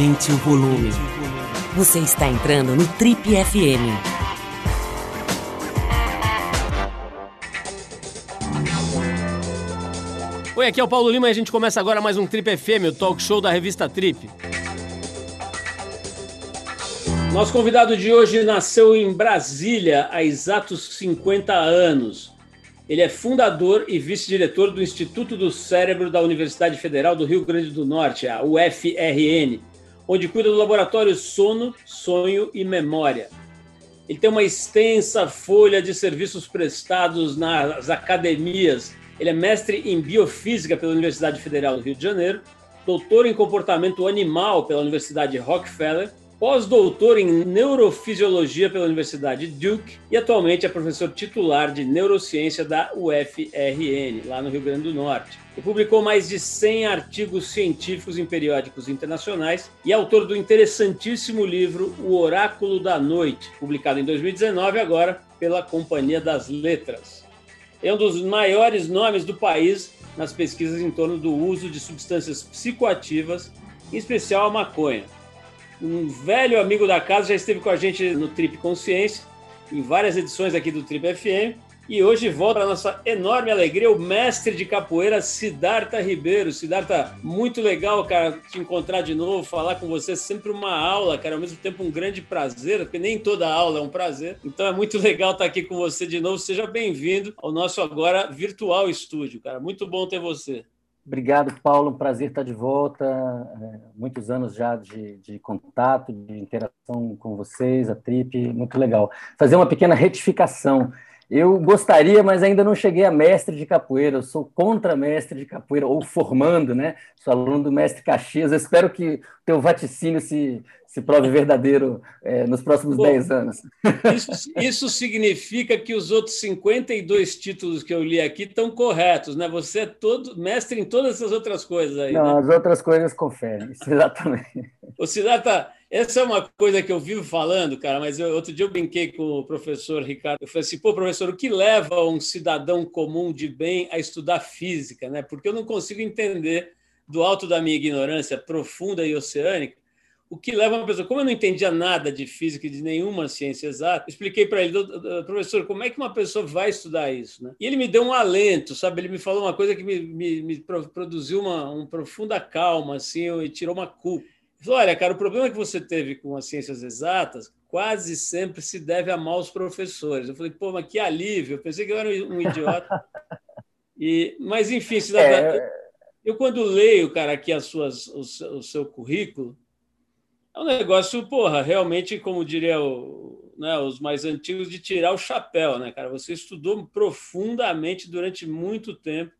Aumente o volume. Você está entrando no Trip FM. Oi, aqui é o Paulo Lima e a gente começa agora mais um Trip FM, o talk show da revista Trip. Nosso convidado de hoje nasceu em Brasília há exatos 50 anos. Ele é fundador e vice-diretor do Instituto do Cérebro da Universidade Federal do Rio Grande do Norte, a UFRN, onde cuida do laboratório Sono, Sonho e Memória. Ele tem uma extensa folha de serviços prestados nas academias. Ele é mestre em biofísica pela Universidade Federal do Rio de Janeiro, doutor em comportamento animal pela Universidade Rockefeller pós-doutor em neurofisiologia pela Universidade Duke e atualmente é professor titular de neurociência da UFRN, lá no Rio Grande do Norte. E publicou mais de 100 artigos científicos em periódicos internacionais e é autor do interessantíssimo livro O Oráculo da Noite, publicado em 2019 agora pela Companhia das Letras. É um dos maiores nomes do país nas pesquisas em torno do uso de substâncias psicoativas, em especial a maconha um velho amigo da casa, já esteve com a gente no Trip Consciência, em várias edições aqui do Trip FM. E hoje volta a nossa enorme alegria, o mestre de capoeira, Siddhartha Ribeiro. Siddhartha, muito legal, cara, te encontrar de novo, falar com você. Sempre uma aula, cara, ao mesmo tempo um grande prazer, porque nem toda aula é um prazer. Então é muito legal estar aqui com você de novo. Seja bem-vindo ao nosso agora virtual estúdio, cara. Muito bom ter você. Obrigado, Paulo. Um prazer estar de volta. É, muitos anos já de, de, contato, de interação com vocês, a Trip, muito legal. Fazer uma pequena retificação. Eu gostaria, mas ainda não cheguei a mestre de capoeira. Eu sou contra mestre de capoeira, ou formando, né? Sou aluno do mestre Caxias. Eu espero que teu vaticínio se, se prove verdadeiro é, nos próximos Bom, 10 anos. Isso, isso, significa que os outros 52 títulos que eu li aqui estão corretos, né? Você é todo mestre em todas essas outras coisas aí. Não, né? as outras coisas conferem, exatamente. O Siddhartha, essa é uma coisa que eu vivo falando, cara, mas eu, outro dia eu brinquei com o professor Ricardo. Eu falei assim, pô, professor, o que leva um cidadão comum de bem a estudar física, né? Porque eu não consigo entender, do alto da minha ignorância profunda e oceânica, o que leva uma pessoa. Como eu não entendia nada de física e de nenhuma ciência exata, expliquei para ele, professor, como é que uma pessoa vai estudar isso? Né? E ele me deu um alento, sabe? Ele me falou uma coisa que me, me, me produziu uma, profunda calma, assim, e tirou uma culpa. Falou, olha, cara, o problema que você teve com as ciências exatas quase sempre se deve a maus professores. Eu falei, pô, mas que alívio. Eu pensei que eu era um idiota. E, mas, enfim, é... eu quando leio, cara, aqui as suas, o, o seu currículo, é um negócio, porra, realmente, como diria o, né, os mais antigos, de tirar o chapéu, né, cara? Você estudou profundamente durante muito tempo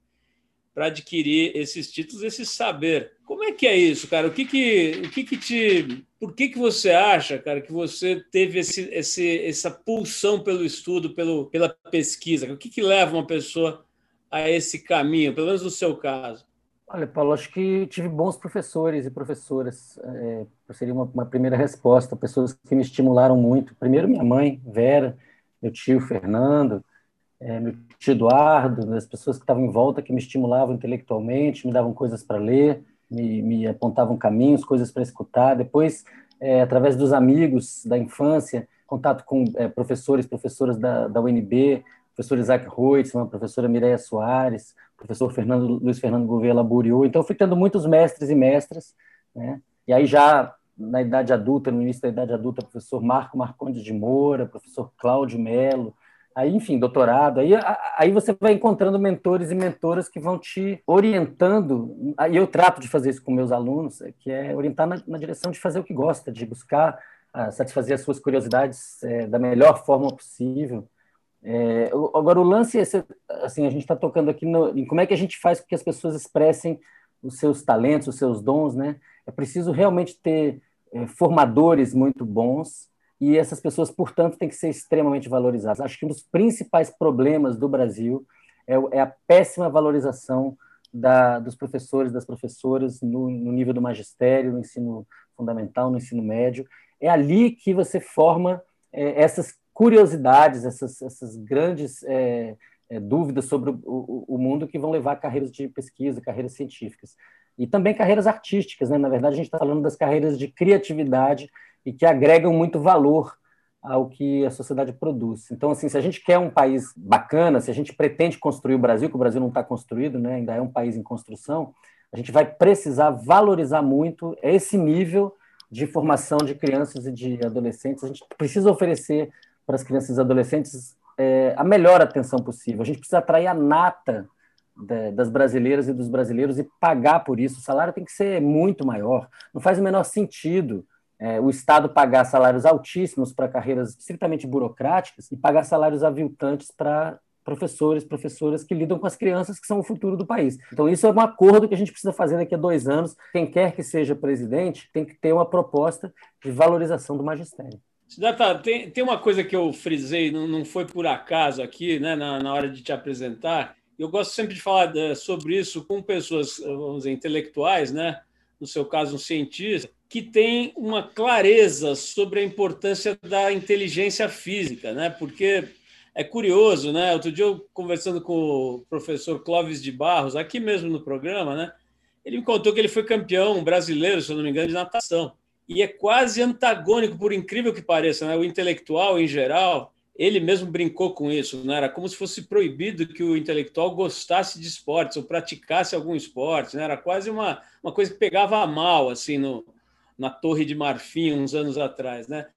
para adquirir esses títulos, esse saber. Como é que é isso, cara? O que que, o que, que te. Por que, que você acha, cara, que você teve esse, esse, essa pulsão pelo estudo, pelo, pela pesquisa? O que, que leva uma pessoa a esse caminho, pelo menos no seu caso? Olha, Paulo, acho que tive bons professores e professoras. É, seria uma, uma primeira resposta. Pessoas que me estimularam muito. Primeiro, minha mãe, Vera, meu tio, Fernando, é, meu tio Eduardo, as pessoas que estavam em volta que me estimulavam intelectualmente, me davam coisas para ler, me, me, apontavam caminhos, coisas para escutar. Depois, é, através dos amigos da infância, contato com é, professores, professoras da, da UNB, professor Isaac Reutemann, professora Mireia Soares, professor Fernando, Luiz Fernando Gouveia Laburiou. Então, fui tendo muitos mestres e mestras, né? E aí já na idade adulta, no início da idade adulta, professor Marco Marcondes de Moura, professor Cláudio Melo, aí, enfim, doutorado. Aí, aí você vai encontrando mentores e mentoras que vão te orientando. Aí eu trato de fazer isso com meus alunos, que é orientar na, na direção de fazer o que gosta, de buscar uh, satisfazer as suas curiosidades é, da melhor forma possível. É, agora, o lance é, assim, a gente está tocando aqui no, em como é que a gente faz com que as pessoas expressem os seus talentos, os seus dons, né? É preciso realmente ter é, formadores muito bons e essas pessoas, portanto, têm que ser extremamente valorizadas. Acho que um dos principais problemas do Brasil é, é a péssima valorização da, dos professores, das professoras no, no, nível do magistério, no ensino fundamental, no ensino médio. É ali que você forma é, essas curiosidades, essas, essas grandes é, é, dúvidas sobre o, o, o, mundo que vão levar a carreiras de pesquisa, carreiras científicas. e também carreiras artísticas. Né? Na verdade, a gente está falando das carreiras de criatividade e que agregam muito valor ao que a sociedade produz. Então, assim, se a gente quer um país bacana, se a gente pretende construir o Brasil, que o Brasil não está construído, né? ainda é um país em construção, a gente vai precisar valorizar muito esse nível de formação de crianças e de adolescentes. A gente precisa oferecer para as crianças e adolescentes é, a melhor atenção possível. A gente precisa atrair a nata das brasileiras e dos brasileiros e pagar por isso. O salário tem que ser muito maior. Não faz o menor sentido é, o Estado pagar salários altíssimos para carreiras estritamente burocráticas e pagar salários aviltantes para professores, professoras que lidam com as crianças que são o futuro do país. Então, isso é um acordo que a gente precisa fazer daqui a dois anos. Quem quer que seja presidente tem que ter uma proposta de valorização do magistério. Siddhartha, tem, tem uma coisa que eu frisei, não, não foi por acaso aqui, né, na, na hora de te apresentar. Eu gosto sempre de falar eh, sobre isso com pessoas, vamos dizer, intelectuais, né? no seu caso, um cientista, que tem uma clareza sobre a importância da inteligência física, né? Porque é curioso, né? Outro dia eu conversando com o professor Clóvis de Barros, aqui mesmo no programa, né? Ele me contou que ele foi campeão brasileiro, se eu não me engano, de natação. E é quase antagônico, por incrível que pareça, né? O intelectual em geral, ele mesmo brincou com isso, né? Era como se fosse proibido que o intelectual gostasse de esportes ou praticasse algum esporte, né? Era quase uma, uma coisa que pegava mal assim no, na Torre de Marfim uns anos atrás, né?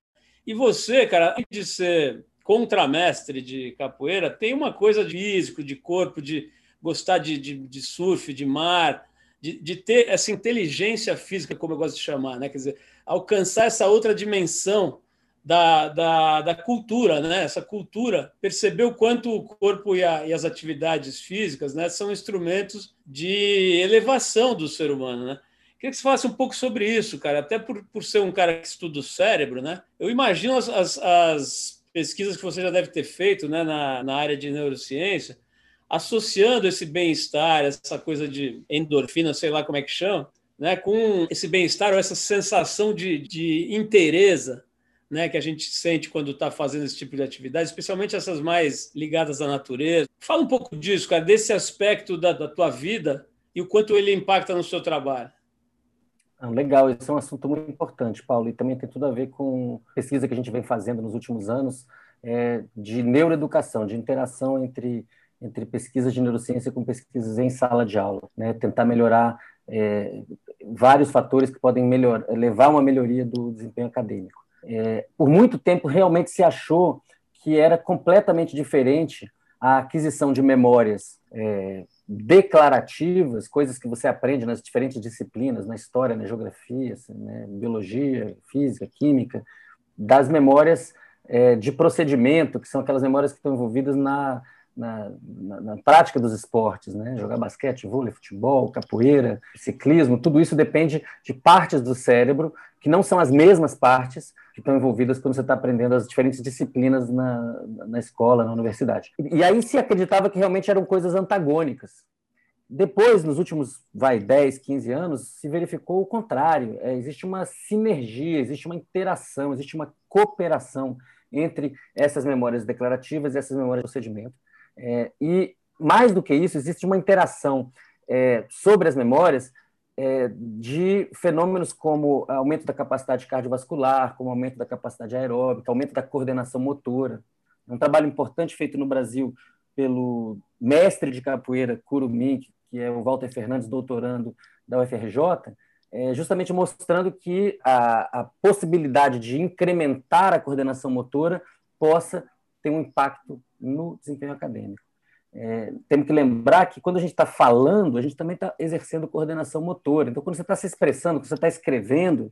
E você, cara, além de ser contramestre de capoeira, tem uma coisa de físico, de corpo, de gostar de, de, de surf, de mar, de, de, ter essa inteligência física, como eu gosto de chamar, né? Quer dizer, alcançar essa outra dimensão da, da, da cultura, né? Essa cultura, perceber o quanto o corpo e, a, e as atividades físicas né, são instrumentos de elevação do ser humano, né? Queria que você falasse um pouco sobre isso, cara, até por, por ser um cara que estuda o cérebro, né? Eu imagino as, as, as pesquisas que você já deve ter feito né, na, na área de neurociência, associando esse bem-estar, essa coisa de endorfina, sei lá como é que chama, né, com esse bem-estar ou essa sensação de, de interesse né, que a gente sente quando está fazendo esse tipo de atividade, especialmente essas mais ligadas à natureza. Fala um pouco disso, cara, desse aspecto da, da tua vida e o quanto ele impacta no seu trabalho. Ah, legal, esse é um assunto muito importante, Paulo, e também tem tudo a ver com pesquisa que a gente vem fazendo nos últimos anos é, de neuroeducação, de interação entre, entre pesquisas de neurociência com pesquisas em sala de aula, né? tentar melhorar é, vários fatores que podem melhor, levar a uma melhoria do desempenho acadêmico. É, por muito tempo, realmente se achou que era completamente diferente a aquisição de memórias é, declarativas, coisas que você aprende nas diferentes disciplinas, na história, na geografia, assim, né, biologia, física, química, das memórias é, de procedimento, que são aquelas memórias que estão envolvidas na, na, na, na, prática dos esportes, né? Jogar basquete, vôlei, futebol, capoeira, ciclismo, tudo isso depende de partes do cérebro que não são as mesmas partes que estão envolvidas quando você está aprendendo as diferentes disciplinas na, na escola, na universidade. E, e aí se acreditava que realmente eram coisas antagônicas. Depois, nos últimos, vai, 10, 15 anos, se verificou o contrário. É, existe uma sinergia, existe uma interação, existe uma cooperação entre essas memórias declarativas e essas memórias de procedimento. É, e, mais do que isso, existe uma interação é, sobre as memórias é, de fenômenos como aumento da capacidade cardiovascular, como aumento da capacidade aeróbica, aumento da coordenação motora. É um trabalho importante feito no Brasil pelo mestre de capoeira Curumim, que é o Walter Fernandes, doutorando da UFRJ, é justamente mostrando que a, a possibilidade de incrementar a coordenação motora possa ter um impacto no desempenho acadêmico. É, temos que lembrar que quando a gente está falando, a gente também está exercendo coordenação motora. Então, quando você está se expressando, quando você está escrevendo,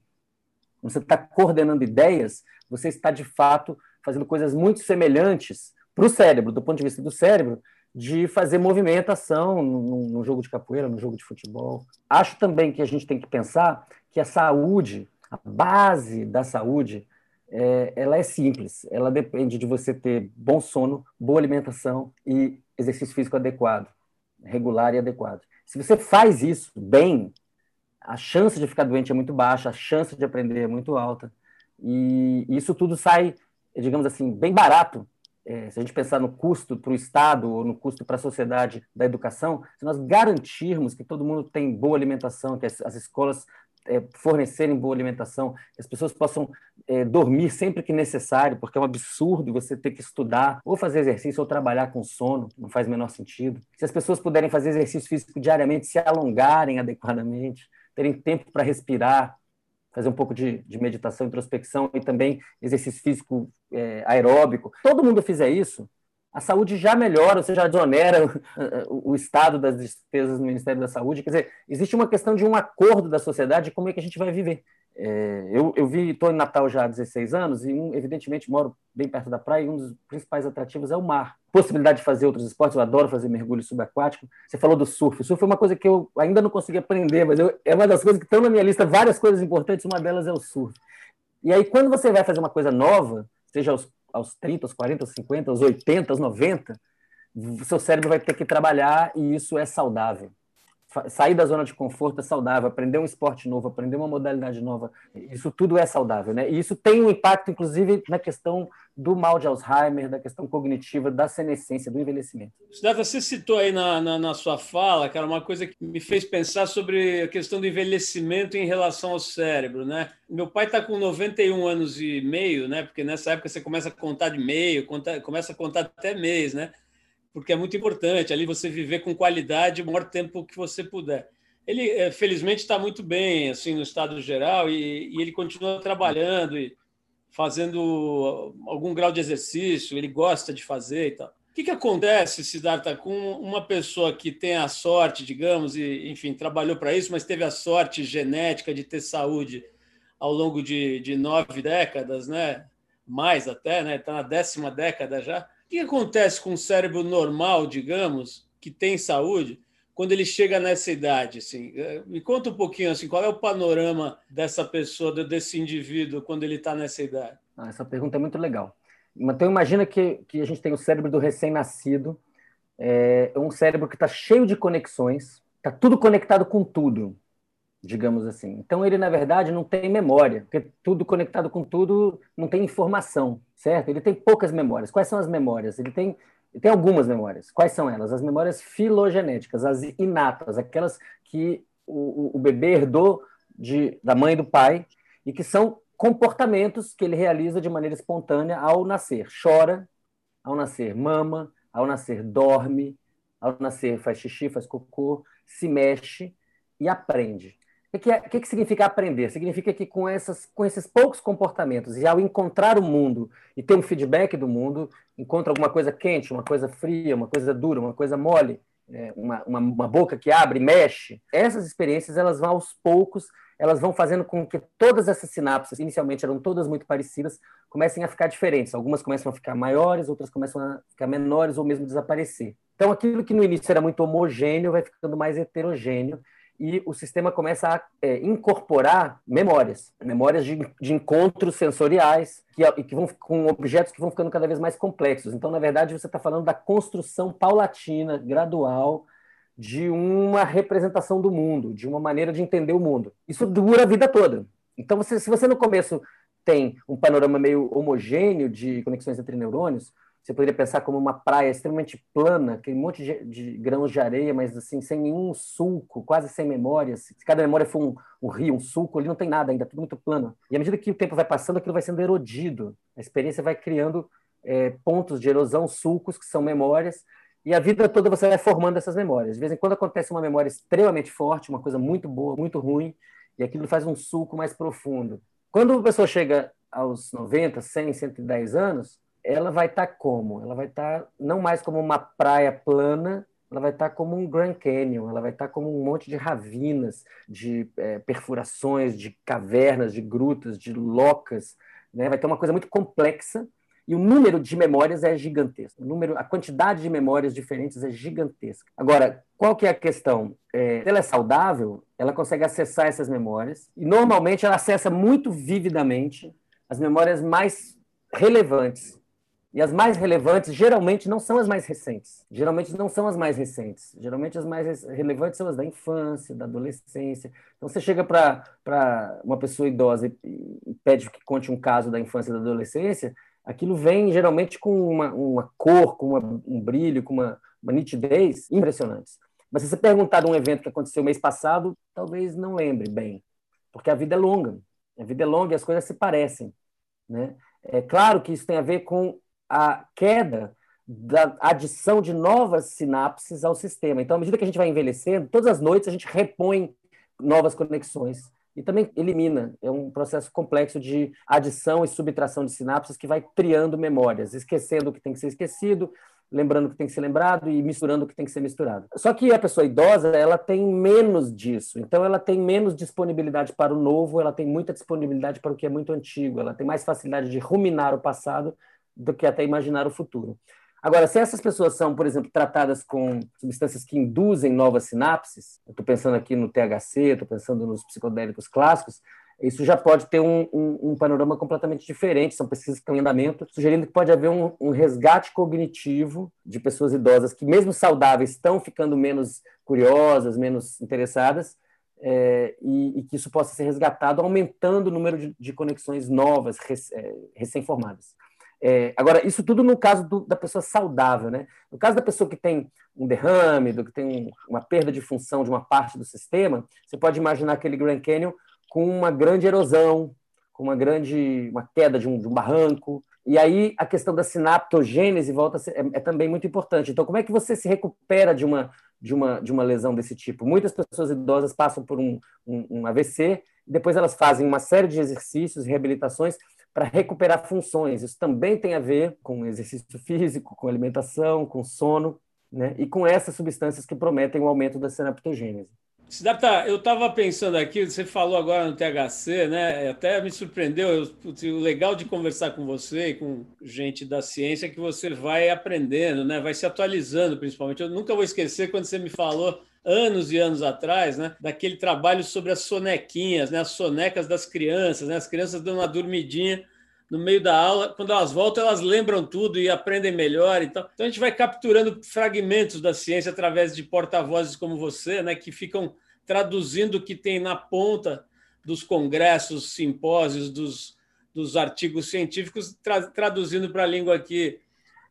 quando você está coordenando ideias, você está de fato fazendo coisas muito semelhantes para o cérebro, do ponto de vista do cérebro, de fazer movimentação no jogo de capoeira, no jogo de futebol. Acho também que a gente tem que pensar que a saúde, a base da saúde, é, ela é simples. Ela depende de você ter bom sono, boa alimentação e exercício físico adequado, regular e adequado. Se você faz isso bem, a chance de ficar doente é muito baixa, a chance de aprender é muito alta. E isso tudo sai, digamos assim, bem barato é, se a gente pensar no custo para o Estado ou no custo para a sociedade da educação, se nós garantirmos que todo mundo tem boa alimentação, que as, as escolas é, fornecerem boa alimentação, que as pessoas possam é, dormir sempre que necessário, porque é um absurdo você ter que estudar, ou fazer exercício, ou trabalhar com sono, não faz o menor sentido. Se as pessoas puderem fazer exercício físico diariamente, se alongarem adequadamente, terem tempo para respirar, fazer um pouco de, de, meditação, introspecção e também exercício físico é, aeróbico, todo mundo fizer isso, a saúde já melhora, você já desonera o, estado das despesas no Ministério da Saúde. Quer dizer, existe uma questão de um acordo da sociedade de como é que a gente vai viver. É, eu, eu vi, estou em Natal já há 16 anos e, um, evidentemente, moro bem perto da praia e um dos principais atrativos é o mar. Possibilidade de fazer outros esportes, eu adoro fazer mergulho subaquático. Você falou do surf. O surf é uma coisa que eu ainda não consegui aprender, mas eu, é uma das coisas que estão na minha lista, várias coisas importantes, uma delas é o surf. E aí, quando você vai fazer uma coisa nova, seja aos, aos 30, aos 40, aos 50, aos 80, aos 90, o seu cérebro vai ter que trabalhar e isso é saudável sair da zona de conforto é saudável, aprender um esporte novo, aprender uma modalidade nova, isso tudo é saudável, né? E isso tem um impacto, inclusive, na questão do mal de Alzheimer, da questão cognitiva, da senescência, do envelhecimento. Cidata, você citou aí na, na, na, sua fala, cara, uma coisa que me fez pensar sobre a questão do envelhecimento em relação ao cérebro, né? Meu pai está com 91 anos e meio, né? Porque nessa época você começa a contar de meio, conta, começa a contar até mês, né? Porque é muito importante ali você viver com qualidade o maior tempo que você puder. Ele, eh, felizmente, está muito bem assim no estado geral e, e, ele continua trabalhando e fazendo algum grau de exercício, ele gosta de fazer e tal. O que, que acontece, Siddhartha, com uma pessoa que tem a sorte, digamos, e, enfim, trabalhou para isso, mas teve a sorte genética de ter saúde ao longo de, de nove décadas, né? mais até, né? Está na décima década já que acontece com o cérebro normal, digamos, que tem saúde, quando ele chega nessa idade? Assim? Me conta um pouquinho assim, qual é o panorama dessa pessoa, desse indivíduo, quando ele está nessa idade? Ah, essa pergunta é muito legal. Então, imagina que, que a gente tem o cérebro do recém-nascido, é um cérebro que está cheio de conexões, está tudo conectado com tudo digamos assim. Então ele na verdade não tem memória, porque tudo conectado com tudo não tem informação, certo? Ele tem poucas memórias. Quais são as memórias? Ele tem ele tem algumas memórias. Quais são elas? As memórias filogenéticas, as inatas, aquelas que o, o bebê herdou de, da mãe e do pai e que são comportamentos que ele realiza de maneira espontânea ao nascer. Chora, ao nascer mama, ao nascer dorme, ao nascer faz xixi, faz cocô, se mexe e aprende. O que, é, que, que, significa aprender? Significa que com, essas, com esses poucos comportamentos e ao encontrar o mundo e ter um feedback do mundo, encontra alguma coisa quente, uma coisa fria, uma coisa dura, uma coisa mole, é, uma, uma, uma, boca que abre, mexe. Essas experiências, elas vão aos poucos, elas vão fazendo com que todas essas sinapses, inicialmente eram todas muito parecidas, comecem a ficar diferentes. Algumas começam a ficar maiores, outras começam a ficar menores ou mesmo desaparecer. Então, aquilo que no início era muito homogêneo vai ficando mais heterogêneo e o sistema começa a é, incorporar memórias, memórias de, de encontros sensoriais que, que vão com objetos que vão ficando cada vez mais complexos. Então, na verdade, você está falando da construção paulatina, gradual, de uma representação do mundo, de uma maneira de entender o mundo. Isso dura a vida toda. Então, você, se você no começo tem um panorama meio homogêneo de conexões entre neurônios, você poderia pensar como uma praia extremamente plana, aquele monte de, de, grãos de areia, mas assim, sem nenhum sulco, quase sem memória. Se cada memória for um, um, rio, um sulco, ali não tem nada ainda, tudo muito plano. E à medida que o tempo vai passando, aquilo vai sendo erodido. A experiência vai criando é, pontos de erosão, sulcos, que são memórias, e a vida toda você vai formando essas memórias. De vez em quando acontece uma memória extremamente forte, uma coisa muito boa, muito ruim, e aquilo faz um sulco mais profundo. Quando a pessoa chega aos 90, 100, 110 anos, ela vai estar tá como? Ela vai estar tá não mais como uma praia plana, ela vai estar tá como um Grand Canyon, ela vai estar tá como um monte de ravinas, de é, perfurações, de cavernas, de grutas, de locas, né? vai ter uma coisa muito complexa e o número de memórias é gigantesco. O número, a quantidade de memórias diferentes é gigantesca. Agora, qual que é a questão? É, ela é saudável, ela consegue acessar essas memórias e normalmente ela acessa muito vividamente as memórias mais relevantes e as mais relevantes geralmente não são as mais recentes. Geralmente não são as mais recentes. Geralmente as mais relevantes são as da infância, da adolescência. Então você chega para uma pessoa idosa e, e, pede que conte um caso da infância e da adolescência, aquilo vem geralmente com uma, uma cor, com uma, um brilho, com uma, uma nitidez impressionantes. Mas se você perguntar de um evento que aconteceu mês passado, talvez não lembre bem, porque a vida é longa. A vida é longa e as coisas se parecem. Né? É claro que isso tem a ver com a queda da adição de novas sinapses ao sistema. Então, à medida que a gente vai envelhecendo, todas as noites a gente repõe novas conexões e também elimina. É um processo complexo de adição e subtração de sinapses que vai criando memórias, esquecendo o que tem que ser esquecido, lembrando o que tem que ser lembrado e misturando o que tem que ser misturado. Só que a pessoa idosa, ela tem menos disso. Então ela tem menos disponibilidade para o novo, ela tem muita disponibilidade para o que é muito antigo, ela tem mais facilidade de ruminar o passado do que até imaginar o futuro. Agora, se essas pessoas são, por exemplo, tratadas com substâncias que induzem novas sinapses, estou pensando aqui no THC, estou pensando nos psicodélicos clássicos, isso já pode ter um, um, um, panorama completamente diferente. São pesquisas que estão em andamento, sugerindo que pode haver um, um, resgate cognitivo de pessoas idosas que, mesmo saudáveis, estão ficando menos curiosas, menos interessadas, é, e, e, que isso possa ser resgatado, aumentando o número de, de conexões novas, é, recém-formadas. É, agora, isso tudo no caso do, da pessoa saudável, né? No caso da pessoa que tem um derrame, do que tem uma perda de função de uma parte do sistema, você pode imaginar aquele Grand Canyon com uma grande erosão, com uma grande uma queda de um, de um barranco. E aí a questão da sinaptogênese volta ser, é, é, também muito importante. Então, como é que você se recupera de uma de uma de uma lesão desse tipo? Muitas pessoas idosas passam por um, um, um AVC, depois elas fazem uma série de exercícios, reabilitações para recuperar funções. Isso também tem a ver com exercício físico, com alimentação, com sono, né? e com essas substâncias que prometem o aumento da sinaptogênese. Siddhartha, eu estava pensando aqui, você falou agora no THC, né? Até me surpreendeu. Eu, o legal de conversar com você e com gente da ciência é que você vai aprendendo, né? Vai se atualizando, principalmente. Eu nunca vou esquecer quando você me falou anos e anos atrás, né, daquele trabalho sobre as sonequinhas, né, as sonecas das crianças, né, as crianças dando uma dormidinha no meio da aula, quando elas voltam, elas lembram tudo e aprendem melhor. Então, então a gente vai capturando fragmentos da ciência através de porta-vozes como você, né, que ficam traduzindo o que tem na ponta dos congressos, simpósios, dos, dos artigos científicos, tra traduzindo para a língua aqui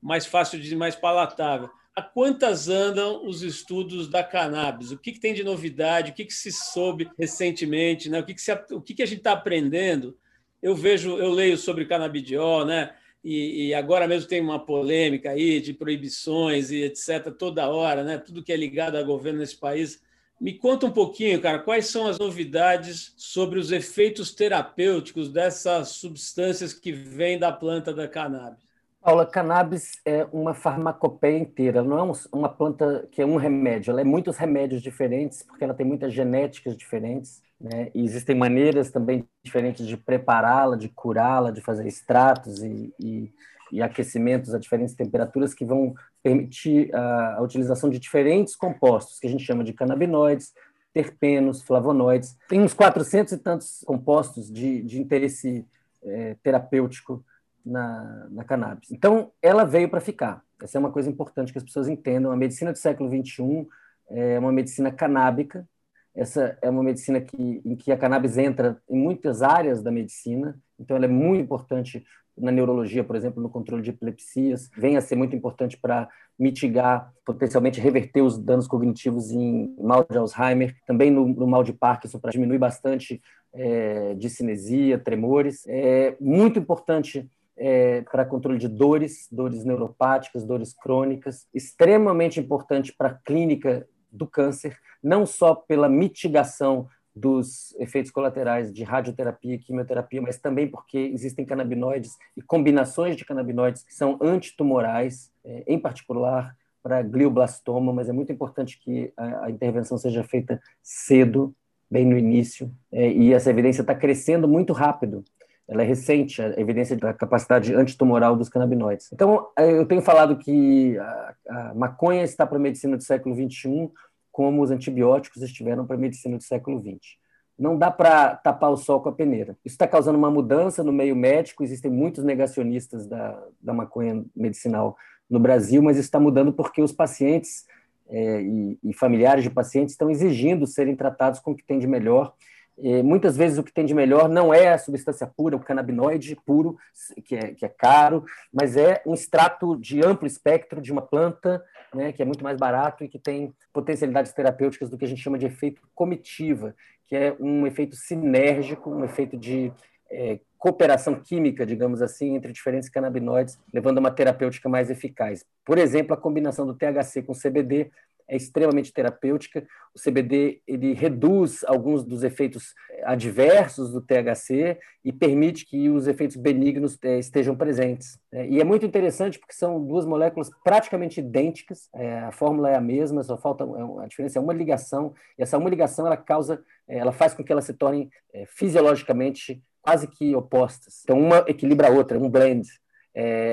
mais fácil de mais palatável a quantas andam os estudos da cannabis? O que, que tem de novidade? O que, que se soube recentemente? Né? O, que, que, se, o que, que a gente está aprendendo? Eu vejo, eu leio sobre canabidiol, né? E, e, agora mesmo tem uma polêmica aí de proibições e etc. toda hora, né? Tudo que é ligado a governo nesse país. Me conta um pouquinho, cara, quais são as novidades sobre os efeitos terapêuticos dessas substâncias que vêm da planta da cannabis? Paula, cannabis é uma farmacopeia inteira, não é uma planta que é um remédio, ela é muitos remédios diferentes, porque ela tem muitas genéticas diferentes, né? e existem maneiras também diferentes de prepará-la, de curá-la, de fazer extratos e, e, e, aquecimentos a diferentes temperaturas que vão permitir a, a utilização de diferentes compostos, que a gente chama de canabinoides, terpenos, flavonoides. Tem uns 400 e tantos compostos de, de interesse é, terapêutico na, na cannabis. Então, ela veio para ficar. Essa é uma coisa importante que as pessoas entendam. A medicina do século XXI é uma medicina canábica. Essa é uma medicina que, em que a cannabis entra em muitas áreas da medicina. Então, ela é muito importante na neurologia, por exemplo, no controle de epilepsias. Vem a ser muito importante para mitigar, potencialmente reverter os danos cognitivos em mal de Alzheimer. Também no, no mal de Parkinson, para diminuir bastante é, de cinesia, tremores. É muito importante é, para controle de dores, dores neuropáticas, dores crônicas, extremamente importante para a clínica do câncer, não só pela mitigação dos efeitos colaterais de radioterapia e quimioterapia, mas também porque existem canabinoides e combinações de canabinoides que são antitumorais, é, em particular para glioblastoma, mas é muito importante que a, intervenção seja feita cedo, bem no início, é, e essa evidência está crescendo muito rápido ela é recente, a evidência da capacidade antitumoral dos canabinoides. Então, eh, eu tenho falado que a, a maconha está para a medicina do século XXI como os antibióticos estiveram para a medicina do século XX. Não dá para tapar o sol com a peneira. Isso está causando uma mudança no meio médico, existem muitos negacionistas da, da maconha medicinal no Brasil, mas isso está mudando porque os pacientes é, e, e familiares de pacientes estão exigindo serem tratados com o que tem de melhor E, muitas vezes o que tem de melhor não é a substância pura, o canabinoide puro, que é, que é caro, mas é um extrato de amplo espectro de uma planta, né, que é muito mais barato e que tem potencialidades terapêuticas do que a gente chama de efeito comitiva, que é um efeito sinérgico, um efeito de é, cooperação química, digamos assim, entre diferentes canabinoides, levando a uma terapêutica mais eficaz. Por exemplo, a combinação do THC com CBD é extremamente terapêutica. O CBD ele reduz alguns dos efeitos adversos do THC e permite que os efeitos benignos é, estejam presentes. É, e é muito interessante porque são duas moléculas praticamente idênticas. É, a fórmula é a mesma, só falta a diferença é uma ligação. E essa uma ligação ela causa, ela faz com que elas se tornem fisiologicamente quase que opostas. Então uma equilibra a outra, um blend.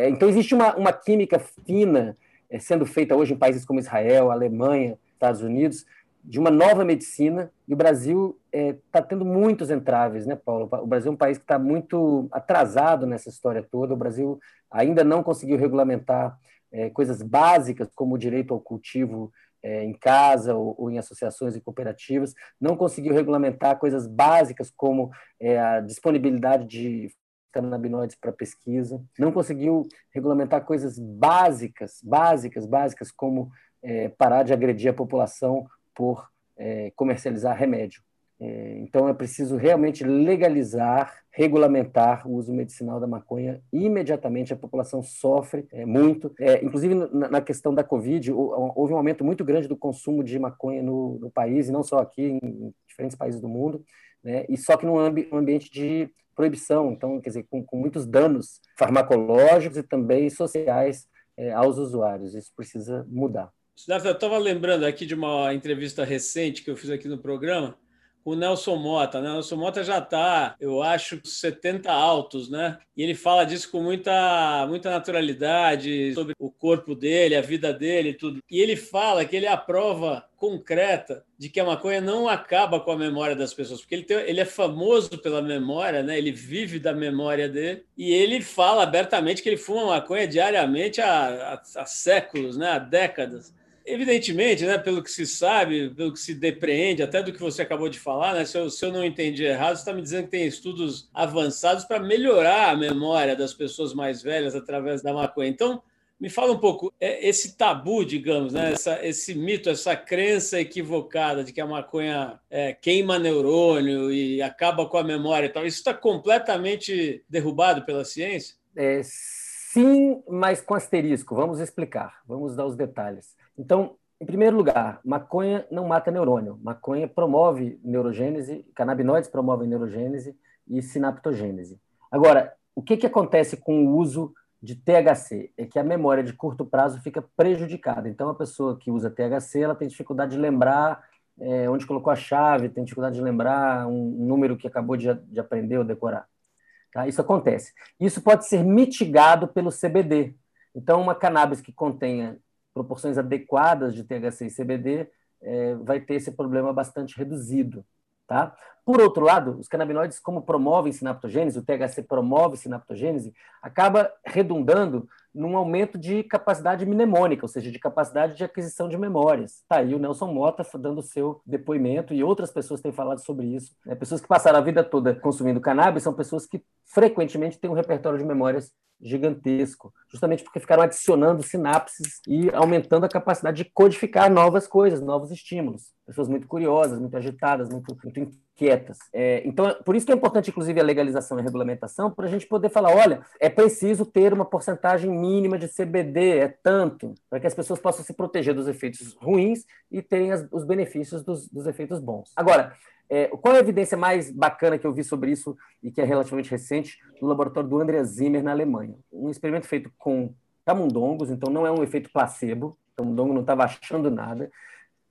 então existe uma, uma química fina é, sendo feita hoje em países como Israel, Alemanha, Estados Unidos, de uma nova medicina, e o Brasil está é, tendo muitos entraves, né, Paulo? O Brasil é um país que está muito atrasado nessa história toda, o Brasil ainda não conseguiu regulamentar é, coisas básicas, como o direito ao cultivo é, em casa ou, ou, em associações e cooperativas, não conseguiu regulamentar coisas básicas como é, a disponibilidade de canabinoides para pesquisa, não conseguiu regulamentar coisas básicas, básicas, básicas, como é, parar de agredir a população por é, comercializar remédio. É, então é preciso realmente legalizar, regulamentar o uso medicinal da maconha imediatamente. A população sofre é, muito. É, inclusive na, na, questão da Covid, houve um aumento muito grande do consumo de maconha no, no país, e não só aqui, em diferentes países do mundo. Né? E só que num ambi ambiente de proibição, então, quer dizer, com, com muitos danos farmacológicos e também sociais é, aos usuários. Isso precisa mudar. Eu estava lembrando aqui de uma entrevista recente que eu fiz aqui no programa, o Nelson Mota. Né? O Nelson Mota já está, eu acho, 70 altos, né? E ele fala disso com muita, muita naturalidade, sobre o corpo dele, a vida dele tudo. E ele fala que ele é a prova concreta de que a maconha não acaba com a memória das pessoas, porque ele, tem, ele é famoso pela memória, né? ele vive da memória dele, e ele fala abertamente que ele fuma maconha diariamente há, há, há séculos, né? há décadas. Evidentemente, né, pelo que se sabe, pelo que se depreende, até do que você acabou de falar, né, se, eu, se eu não entendi errado, você está me dizendo que tem estudos avançados para melhorar a memória das pessoas mais velhas através da maconha. Então, me fala um pouco, é, esse tabu, digamos, né, essa, esse mito, essa crença equivocada de que a maconha é, queima neurônio e acaba com a memória e tal, isso está completamente derrubado pela ciência? É, sim, mas com asterisco. Vamos explicar, vamos dar os detalhes. Então, em primeiro lugar, maconha não mata neurônio. Maconha promove neurogênese, canabinoides promovem neurogênese e sinaptogênese. Agora, o que, que acontece com o uso de THC? É que a memória de curto prazo fica prejudicada. Então, a pessoa que usa THC ela tem dificuldade de lembrar é, onde colocou a chave, tem dificuldade de lembrar um número que acabou de, de aprender ou decorar. Tá? Isso acontece. Isso pode ser mitigado pelo CBD. Então, uma cannabis que contenha proporções adequadas de THC e CBD, é, vai ter esse problema bastante reduzido. Tá? Por outro lado, os canabinoides, como promovem sinaptogênese, o THC promove sinaptogênese, acaba redundando num aumento de capacidade mnemônica, ou seja, de capacidade de aquisição de memórias. Tá aí o Nelson Mota dando seu depoimento e outras pessoas têm falado sobre isso. Né? Pessoas que passaram a vida toda consumindo cannabis são pessoas que frequentemente têm um repertório de memórias gigantesco, justamente porque ficaram adicionando sinapses e aumentando a capacidade de codificar novas coisas, novos estímulos. Pessoas muito curiosas, muito agitadas, muito, muito inquietas. É, então, por isso que é importante, inclusive, a legalização e a regulamentação, para a gente poder falar, olha, é preciso ter uma porcentagem mínima de CBD, é tanto, para que as pessoas possam se proteger dos efeitos ruins e terem as, os benefícios dos, dos efeitos bons. Agora, é, qual é a evidência mais bacana que eu vi sobre isso e que é relativamente recente no laboratório do Andreas Zimmer na Alemanha? Um experimento feito com camundongos, então não é um efeito placebo, o camundongo não estava achando nada,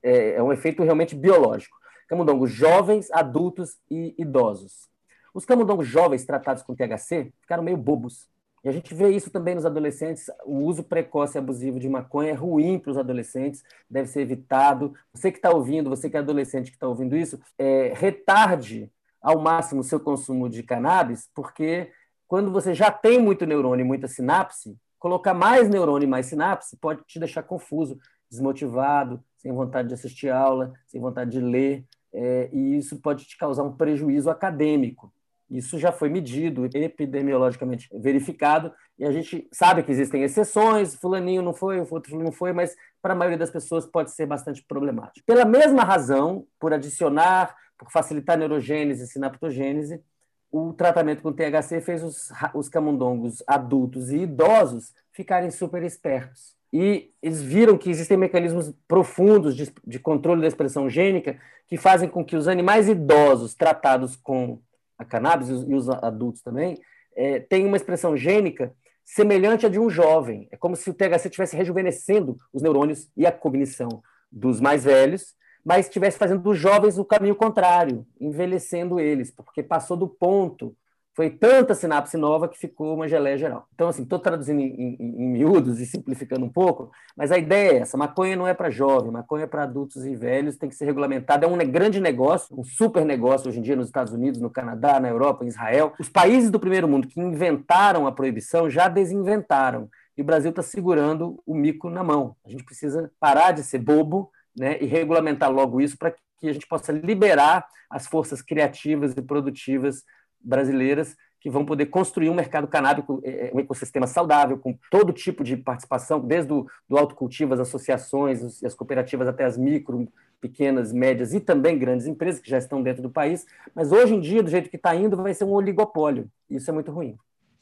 é, é um efeito realmente biológico. Camundongos jovens, adultos e idosos. Os camundongos jovens tratados com THC ficaram meio bobos. E a gente vê isso também nos adolescentes. O uso precoce e abusivo de maconha é ruim para os adolescentes, deve ser evitado. Você que está ouvindo, você que é adolescente que está ouvindo isso, é, retarde ao máximo o seu consumo de cannabis, porque quando você já tem muito neurônio e muita sinapse, colocar mais neurônio e mais sinapse pode te deixar confuso, desmotivado, sem vontade de assistir aula, sem vontade de ler, é, e isso pode te causar um prejuízo acadêmico. Isso já foi medido, epidemiologicamente verificado, e a gente sabe que existem exceções, fulaninho não foi, outro não foi, mas para a maioria das pessoas pode ser bastante problemático. Pela mesma razão, por adicionar, por facilitar a neurogênese e sinaptogênese, o tratamento com THC fez os, os camundongos adultos e idosos ficarem super espertos. E eles viram que existem mecanismos profundos de, de controle da expressão gênica que fazem com que os animais idosos tratados com a cannabis, e os adultos também, é, tenham uma expressão gênica semelhante à de um jovem. É como se o THC estivesse rejuvenescendo os neurônios e a cognição dos mais velhos, mas estivesse fazendo dos jovens o caminho contrário, envelhecendo eles, porque passou do ponto foi tanta sinapse nova que ficou uma geleia geral. Então, assim, estou traduzindo em, em, em, miúdos e simplificando um pouco, mas a ideia é essa: maconha não é para jovem, maconha é para adultos e velhos, tem que ser regulamentada. É um grande negócio, um super negócio hoje em dia nos Estados Unidos, no Canadá, na Europa, em Israel. Os países do primeiro mundo que inventaram a proibição já desinventaram. E o Brasil está segurando o mico na mão. A gente precisa parar de ser bobo né, e regulamentar logo isso para que a gente possa liberar as forças criativas e produtivas brasileiras que vão poder construir um mercado canábico, é, é, um ecossistema saudável, com todo tipo de participação, desde o do autocultivo, as associações, as cooperativas, até as micro, pequenas, médias e também grandes empresas que já estão dentro do país. Mas hoje em dia, do jeito que está indo, vai ser um oligopólio. Isso é muito ruim.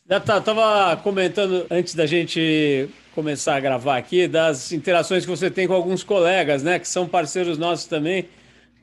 Estava comentando antes da gente começar a gravar aqui das interações que você tem com alguns colegas, né, que são parceiros nossos também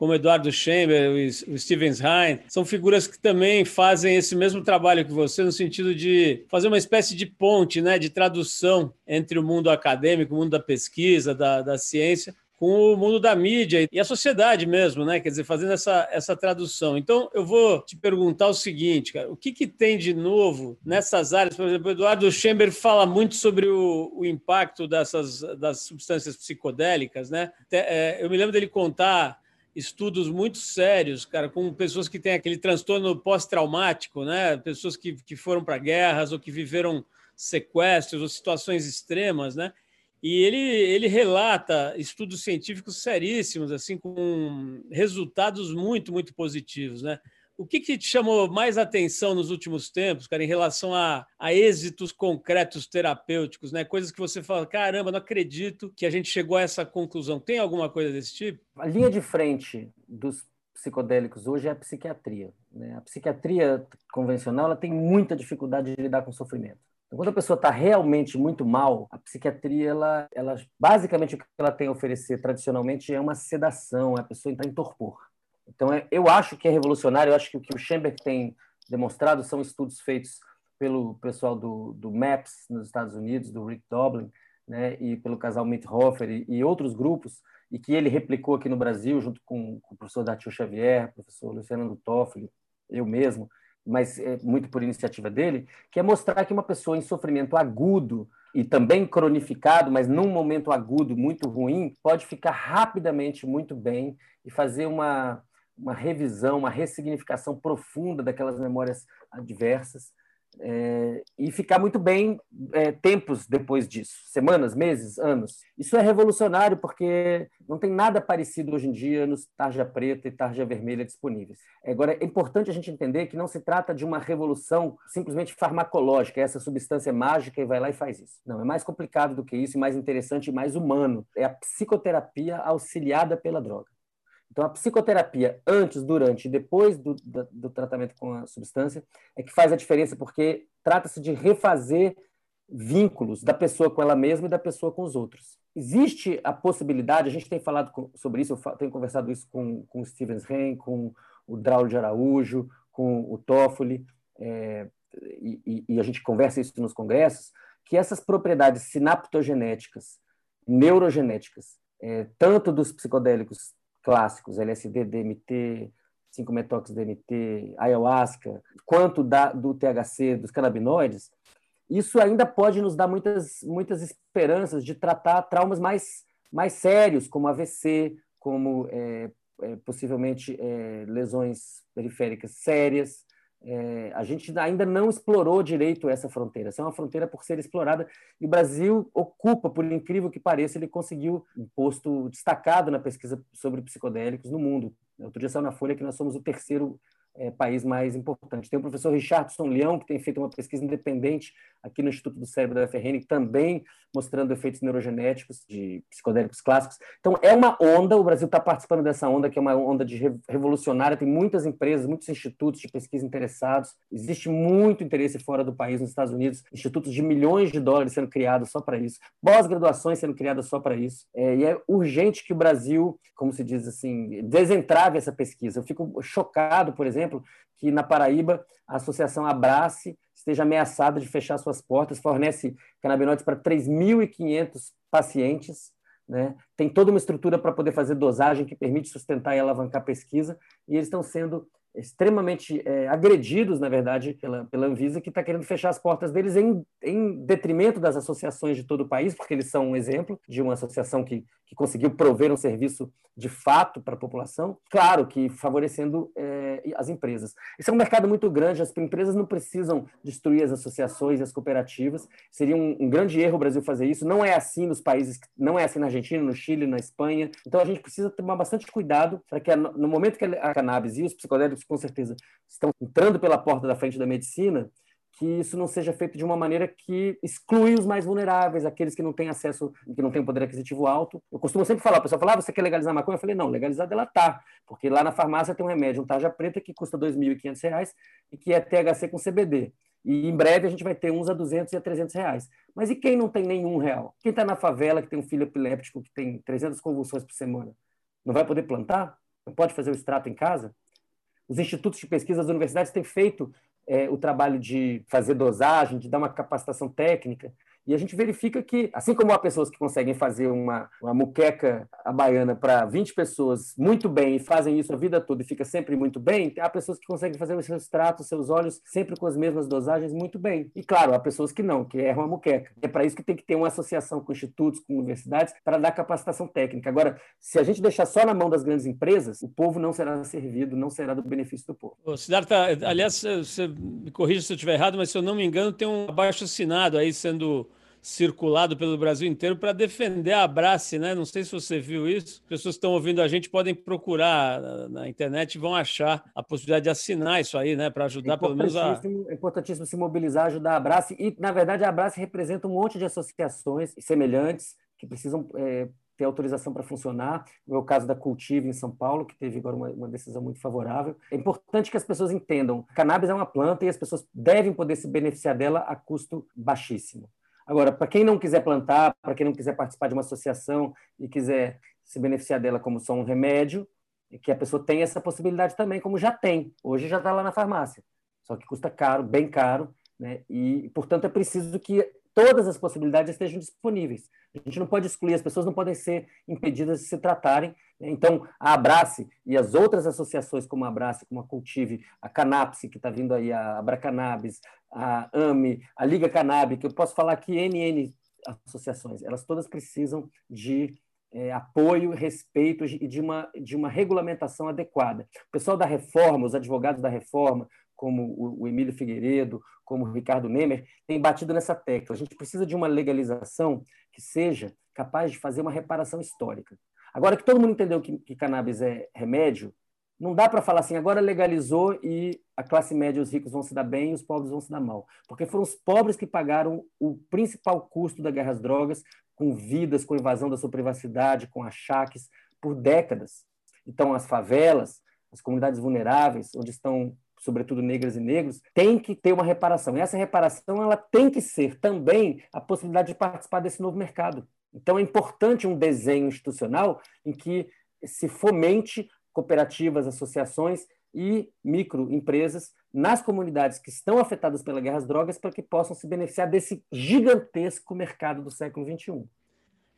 como Eduardo Chamber, o Stevens Hine, são figuras que também fazem esse mesmo trabalho que você, no sentido de fazer uma espécie de ponte, né, de tradução entre o mundo acadêmico, o mundo da pesquisa, da, da ciência, com o mundo da mídia e a sociedade mesmo, né? Quer dizer, fazendo essa, essa tradução. Então, eu vou te perguntar o seguinte, cara, o que, que tem de novo nessas áreas? Por exemplo, o Eduardo Chamber fala muito sobre o, o impacto dessas das substâncias psicodélicas, né? É, eu me lembro dele contar estudos muito sérios, cara, com pessoas que têm aquele transtorno pós-traumático, né? Pessoas que, que foram para guerras ou que viveram sequestros ou situações extremas, né? E ele, ele relata estudos científicos seríssimos, assim, com resultados muito, muito positivos, né? O que, que te chamou mais atenção nos últimos tempos, cara, em relação a, a êxitos concretos terapêuticos, né? Coisas que você fala, caramba, não acredito que a gente chegou a essa conclusão. Tem alguma coisa desse tipo? A linha de frente dos psicodélicos hoje é a psiquiatria. Né? A psiquiatria convencional ela tem muita dificuldade de lidar com sofrimento. Então, quando a pessoa está realmente muito mal, a psiquiatria, ela, ela, basicamente, o que ela tem a oferecer tradicionalmente é uma sedação, a pessoa entrar em torpor. Então, é, eu acho que é revolucionário, eu acho que o que o Schemberg tem demonstrado são estudos feitos pelo pessoal do, do MAPS nos Estados Unidos, do Rick Doblin, né, e pelo casal Mithofer e, e, outros grupos, e que ele replicou aqui no Brasil, junto com, com o professor Datil Xavier, professor Luciano Toffoli, eu mesmo, mas é muito por iniciativa dele, que é mostrar que uma pessoa em sofrimento agudo e também cronificado, mas num momento agudo muito ruim, pode ficar rapidamente muito bem e fazer uma, uma revisão, uma ressignificação profunda daquelas memórias adversas é, e ficar muito bem é, tempos depois disso, semanas, meses, anos. Isso é revolucionário porque não tem nada parecido hoje em dia nos tarja preta e tarja vermelha disponíveis. Agora, é importante a gente entender que não se trata de uma revolução simplesmente farmacológica, essa substância mágica e vai lá e faz isso. Não, é mais complicado do que isso, e mais interessante e mais humano. É a psicoterapia auxiliada pela droga. Então, a psicoterapia antes, durante e depois do, do, do, tratamento com a substância é que faz a diferença, porque trata-se de refazer vínculos da pessoa com ela mesma e da pessoa com os outros. Existe a possibilidade, a gente tem falado com, sobre isso, eu tenho conversado isso com, com o Stevens Ren, com o Draulio de Araújo, com o Toffoli, é, e, e a gente conversa isso nos congressos, que essas propriedades sinaptogenéticas, neurogenéticas, é, tanto dos psicodélicos clássicos, LSD, DMT, 5-metox-DMT, ayahuasca, quanto da, do THC, dos canabinoides, isso ainda pode nos dar muitas, muitas esperanças de tratar traumas mais, mais sérios, como AVC, como é, é, possivelmente é, lesões periféricas sérias, é, a gente ainda não explorou direito essa fronteira. Essa é uma fronteira por ser explorada e o Brasil ocupa, por incrível que pareça, ele conseguiu um posto destacado na pesquisa sobre psicodélicos no mundo. Outro dia saiu na Folha que nós somos o terceiro é, país mais importante. Tem o professor Richardson Leão, que tem feito uma pesquisa independente aqui no Instituto do Cérebro da FRN, também mostrando efeitos neurogenéticos de psicodélicos clássicos. Então, é uma onda, o Brasil está participando dessa onda, que é uma onda de revolucionária, tem muitas empresas, muitos institutos de pesquisa interessados, existe muito interesse fora do país, nos Estados Unidos, institutos de milhões de dólares sendo criados só para isso, pós-graduações sendo criadas só para isso, é, e é urgente que o Brasil, como se diz assim, desentrave essa pesquisa. Eu fico chocado, por exemplo, que na Paraíba a Associação Abrace esteja ameaçada de fechar suas portas, fornece canabinoides para 3.500 pacientes, né? tem toda uma estrutura para poder fazer dosagem que permite sustentar e alavancar a pesquisa, e eles estão sendo extremamente é, agredidos, na verdade, pela, pela Anvisa, que está querendo fechar as portas deles em, em detrimento das associações de todo o país, porque eles são um exemplo de uma associação que, que conseguiu prover um serviço de fato para a população, claro que favorecendo é, as empresas. Esse é um mercado muito grande, as empresas não precisam destruir as associações e as cooperativas, seria um, um grande erro o Brasil fazer isso, não é assim nos países, não é assim na Argentina, no Chile, na Espanha, então a gente precisa tomar bastante cuidado para que no momento que a cannabis e os psicodélicos com certeza estão entrando pela porta da frente da medicina, que isso não seja feito de uma maneira que exclui os mais vulneráveis, aqueles que não têm acesso, que não têm poder aquisitivo alto. Eu costumo sempre falar, o pessoal fala, ah, você quer legalizar maconha? Eu falei, não, legalizada ela tá, porque lá na farmácia tem um remédio, um tarja preta, que custa R$ 2.500 e que é THC com CBD. E em breve a gente vai ter uns a 200 e a 300 reais. Mas e quem não tem nenhum real? Quem está na favela, que tem um filho epiléptico, que tem 300 convulsões por semana, não vai poder plantar? Não pode fazer o extrato em casa? Os institutos de pesquisa das universidades têm feito é, o trabalho de fazer dosagem, de dar uma capacitação técnica. E a gente verifica que, assim como há pessoas que conseguem fazer uma, uma muqueca baiana para 20 pessoas muito bem e fazem isso a vida toda e fica sempre muito bem, há pessoas que conseguem fazer os seus tratos, seus olhos sempre com as mesmas dosagens muito bem. E claro, há pessoas que não, que erram a muqueca. É para isso que tem que ter uma associação com institutos, com universidades, para dar capacitação técnica. Agora, se a gente deixar só na mão das grandes empresas, o povo não será servido, não será do benefício do povo. Siddhartha, aliás, você me corrija se eu estiver errado, mas se eu não me engano, tem um abaixo assinado aí sendo circulado pelo Brasil inteiro para defender a Abrace, né? Não sei se você viu isso. Pessoas que estão ouvindo a gente podem procurar na internet e vão achar a possibilidade de assinar isso aí, né? Para ajudar pelo menos a. É importantíssimo se mobilizar, ajudar a Abrace. E, na verdade, a Abrace representa um monte de associações semelhantes que precisam é, ter autorização para funcionar. No meu caso da Cultive em São Paulo, que teve agora uma, uma, decisão muito favorável. É importante que as pessoas entendam: cannabis é uma planta e as pessoas devem poder se beneficiar dela a custo baixíssimo. Agora, para quem não quiser plantar, para quem não quiser participar de uma associação e quiser se beneficiar dela como só um remédio, que a pessoa tem essa possibilidade também, como já tem. Hoje já está lá na farmácia. Só que custa caro, bem caro, né? e, portanto, é preciso que todas as possibilidades estejam disponíveis. A gente não pode excluir, as pessoas não podem ser impedidas de se tratarem. Né? Então, a Abrace e as outras associações, como a Abrace, como a Cultive, a Canapse, que está vindo aí, a Abracannabis, a AME, a Liga que eu posso falar aqui NN associações, elas todas precisam de é, apoio, respeito e de uma, de uma regulamentação adequada. O pessoal da reforma, os advogados da reforma, como o, o Emílio Figueiredo, como o Ricardo Nemer, têm batido nessa tecla. A gente precisa de uma legalização que seja capaz de fazer uma reparação histórica. Agora que todo mundo entendeu que, que cannabis é remédio, não dá para falar assim, agora legalizou e a classe média e os ricos vão se dar bem e os pobres vão se dar mal. Porque foram os pobres que pagaram o principal custo da guerra às drogas, com vidas, com invasão da sua privacidade, com achaques, por décadas. Então, as favelas, as comunidades vulneráveis, onde estão sobretudo negras e negros, tem que ter uma reparação. E essa reparação ela tem que ser também a possibilidade de participar desse novo mercado. Então é importante um desenho institucional em que se fomente cooperativas, associações e microempresas nas comunidades que estão afetadas pela guerra às drogas para que possam se beneficiar desse gigantesco mercado do século XXI.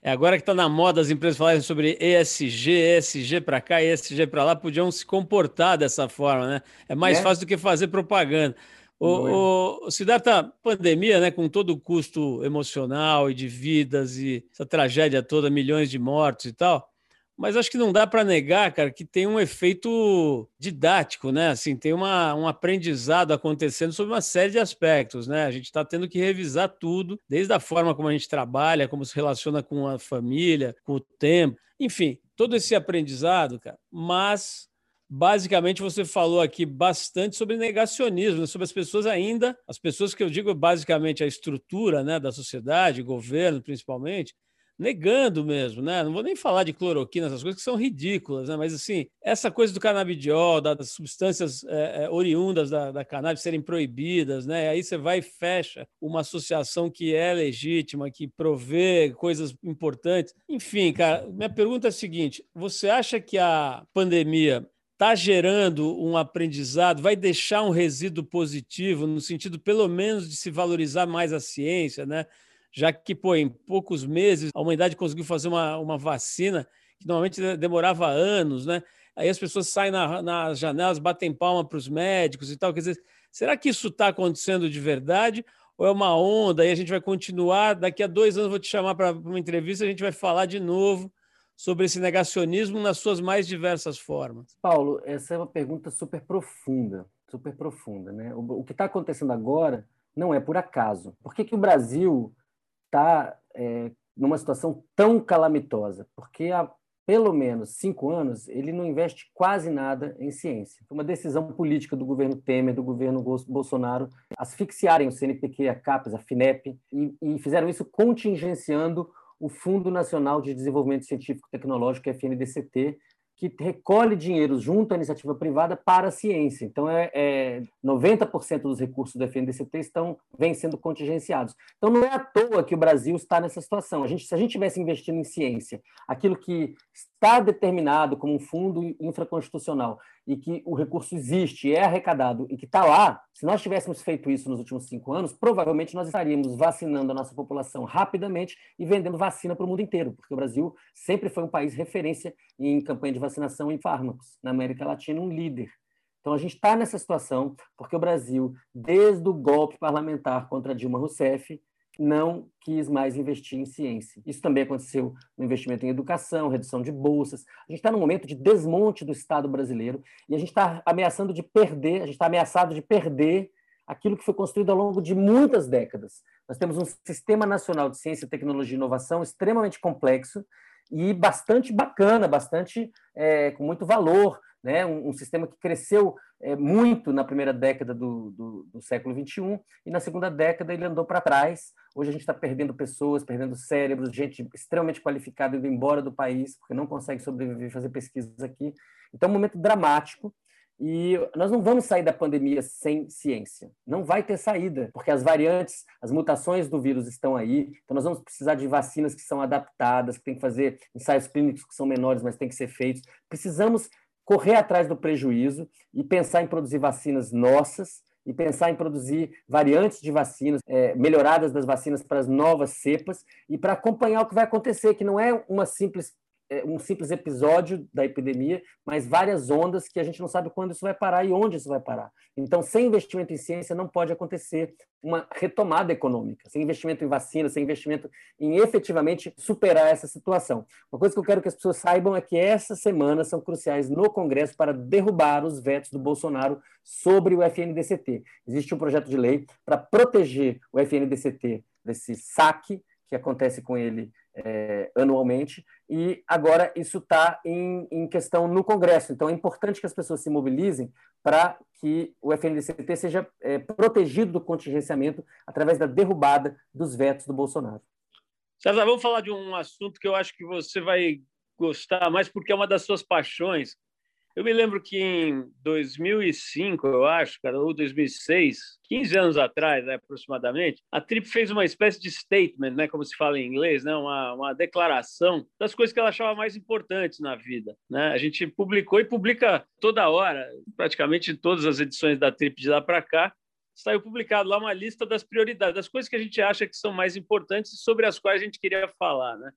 É, agora que está na moda as empresas falarem sobre ESG, ESG para cá, ESG para lá, podiam se comportar dessa forma, né? É mais é. fácil do que fazer propaganda. O, o, Siddhartha, pandemia, né, com todo o custo emocional e de vidas e essa tragédia toda, milhões de mortos e tal, mas acho que não dá para negar, cara, que tem um efeito didático, né? Assim, tem uma, um aprendizado acontecendo sobre uma série de aspectos, né? A gente está tendo que revisar tudo, desde a forma como a gente trabalha, como se relaciona com a família, com o tempo, enfim, todo esse aprendizado, cara. Mas basicamente você falou aqui bastante sobre negacionismo, né? sobre as pessoas ainda, as pessoas que eu digo basicamente a estrutura né, da sociedade, governo principalmente, negando mesmo, né? Não vou nem falar de cloroquina, essas coisas que são ridículas, né? Mas assim, essa coisa do canabidiol, das substâncias é, é, oriundas da, da cannabis serem proibidas, né? Aí você vai e fecha uma associação que é legítima, que provê coisas importantes. Enfim, cara, minha pergunta é a seguinte: você acha que a pandemia está gerando um aprendizado, vai deixar um resíduo positivo, no sentido, pelo menos, de se valorizar mais a ciência, né? Já que, pô, em poucos meses a humanidade conseguiu fazer uma, uma vacina que normalmente demorava anos, né? Aí as pessoas saem na, nas janelas, batem palma para os médicos e tal. Quer dizer, será que isso está acontecendo de verdade? Ou é uma onda e a gente vai continuar? Daqui a dois anos vou te chamar para uma entrevista, a gente vai falar de novo sobre esse negacionismo nas suas mais diversas formas. Paulo, essa é uma pergunta super profunda, super profunda, né? O, o que está acontecendo agora não é por acaso. Por que, que o Brasil está é, numa situação tão calamitosa, porque há pelo menos cinco anos ele não investe quase nada em ciência. Foi uma decisão política do governo Temer, do governo Bolsonaro, asfixiarem o CNPq, a CAPES, a FINEP, e, e fizeram isso contingenciando o Fundo Nacional de Desenvolvimento Científico e Tecnológico, FNDCT, que recolhe dinheiro junto à iniciativa privada para a ciência. Então, é, é 90% dos recursos do FNDCT estão vêm sendo contingenciados. Então, não é à toa que o Brasil está nessa situação. A gente, se a gente tivesse investindo em ciência, aquilo que está determinado como um fundo infraconstitucional e que o recurso existe, é arrecadado e que está lá, se nós tivéssemos feito isso nos últimos cinco anos, provavelmente nós estaríamos vacinando a nossa população rapidamente e vendendo vacina para o mundo inteiro, porque o Brasil sempre foi um país referência em campanha de vacinação em fármacos, na América Latina, um líder. Então a gente está nessa situação porque o Brasil, desde o golpe parlamentar contra Dilma Rousseff, não quis mais investir em ciência. Isso também aconteceu no investimento em educação, redução de bolsas. A gente está num momento de desmonte do Estado brasileiro e a gente está ameaçando de perder, a gente está ameaçado de perder aquilo que foi construído ao longo de muitas décadas. Nós temos um sistema nacional de ciência, tecnologia e inovação extremamente complexo e bastante bacana, bastante é, com muito valor, né? um, um sistema que cresceu é, muito na primeira década do, do, do, século XXI e na segunda década ele andou para trás. Hoje a gente está perdendo pessoas, perdendo cérebros, gente extremamente qualificada indo embora do país porque não consegue sobreviver, fazer pesquisas aqui. Então é um momento dramático e nós não vamos sair da pandemia sem ciência. Não vai ter saída, porque as variantes, as mutações do vírus estão aí. Então, nós vamos precisar de vacinas que são adaptadas, que tem que fazer ensaios clínicos que são menores, mas tem que ser feitos. Precisamos correr atrás do prejuízo e pensar em produzir vacinas nossas e pensar em produzir variantes de vacinas, é, melhoradas das vacinas para as novas cepas e para acompanhar o que vai acontecer, que não é uma simples um simples episódio da epidemia, mas várias ondas que a gente não sabe quando isso vai parar e onde isso vai parar. Então, sem investimento em ciência, não pode acontecer uma retomada econômica, sem investimento em vacina, sem investimento em efetivamente superar essa situação. Uma coisa que eu quero que as pessoas saibam é que essas semanas são cruciais no Congresso para derrubar os vetos do Bolsonaro sobre o FNDCT. Existe um projeto de lei para proteger o FNDCT desse saque que acontece com ele é, anualmente, e agora isso está em, em, questão no Congresso. Então é importante que as pessoas se mobilizem para que o FNDCT seja é, protegido do contingenciamento através da derrubada dos vetos do Bolsonaro. César, vamos falar de um assunto que eu acho que você vai gostar mais, porque é uma das suas paixões, eu me lembro que em 2005, eu acho, cara, ou 2006, 15 anos atrás, né, aproximadamente, a Trip fez uma espécie de statement, né, como se fala em inglês, né, uma, uma declaração das coisas que ela achava mais importantes na vida. Né? A gente publicou e publica toda hora, praticamente em todas as edições da Trip de lá para cá, saiu publicado lá uma lista das prioridades, das coisas que a gente acha que são mais importantes e sobre as quais a gente queria falar, né?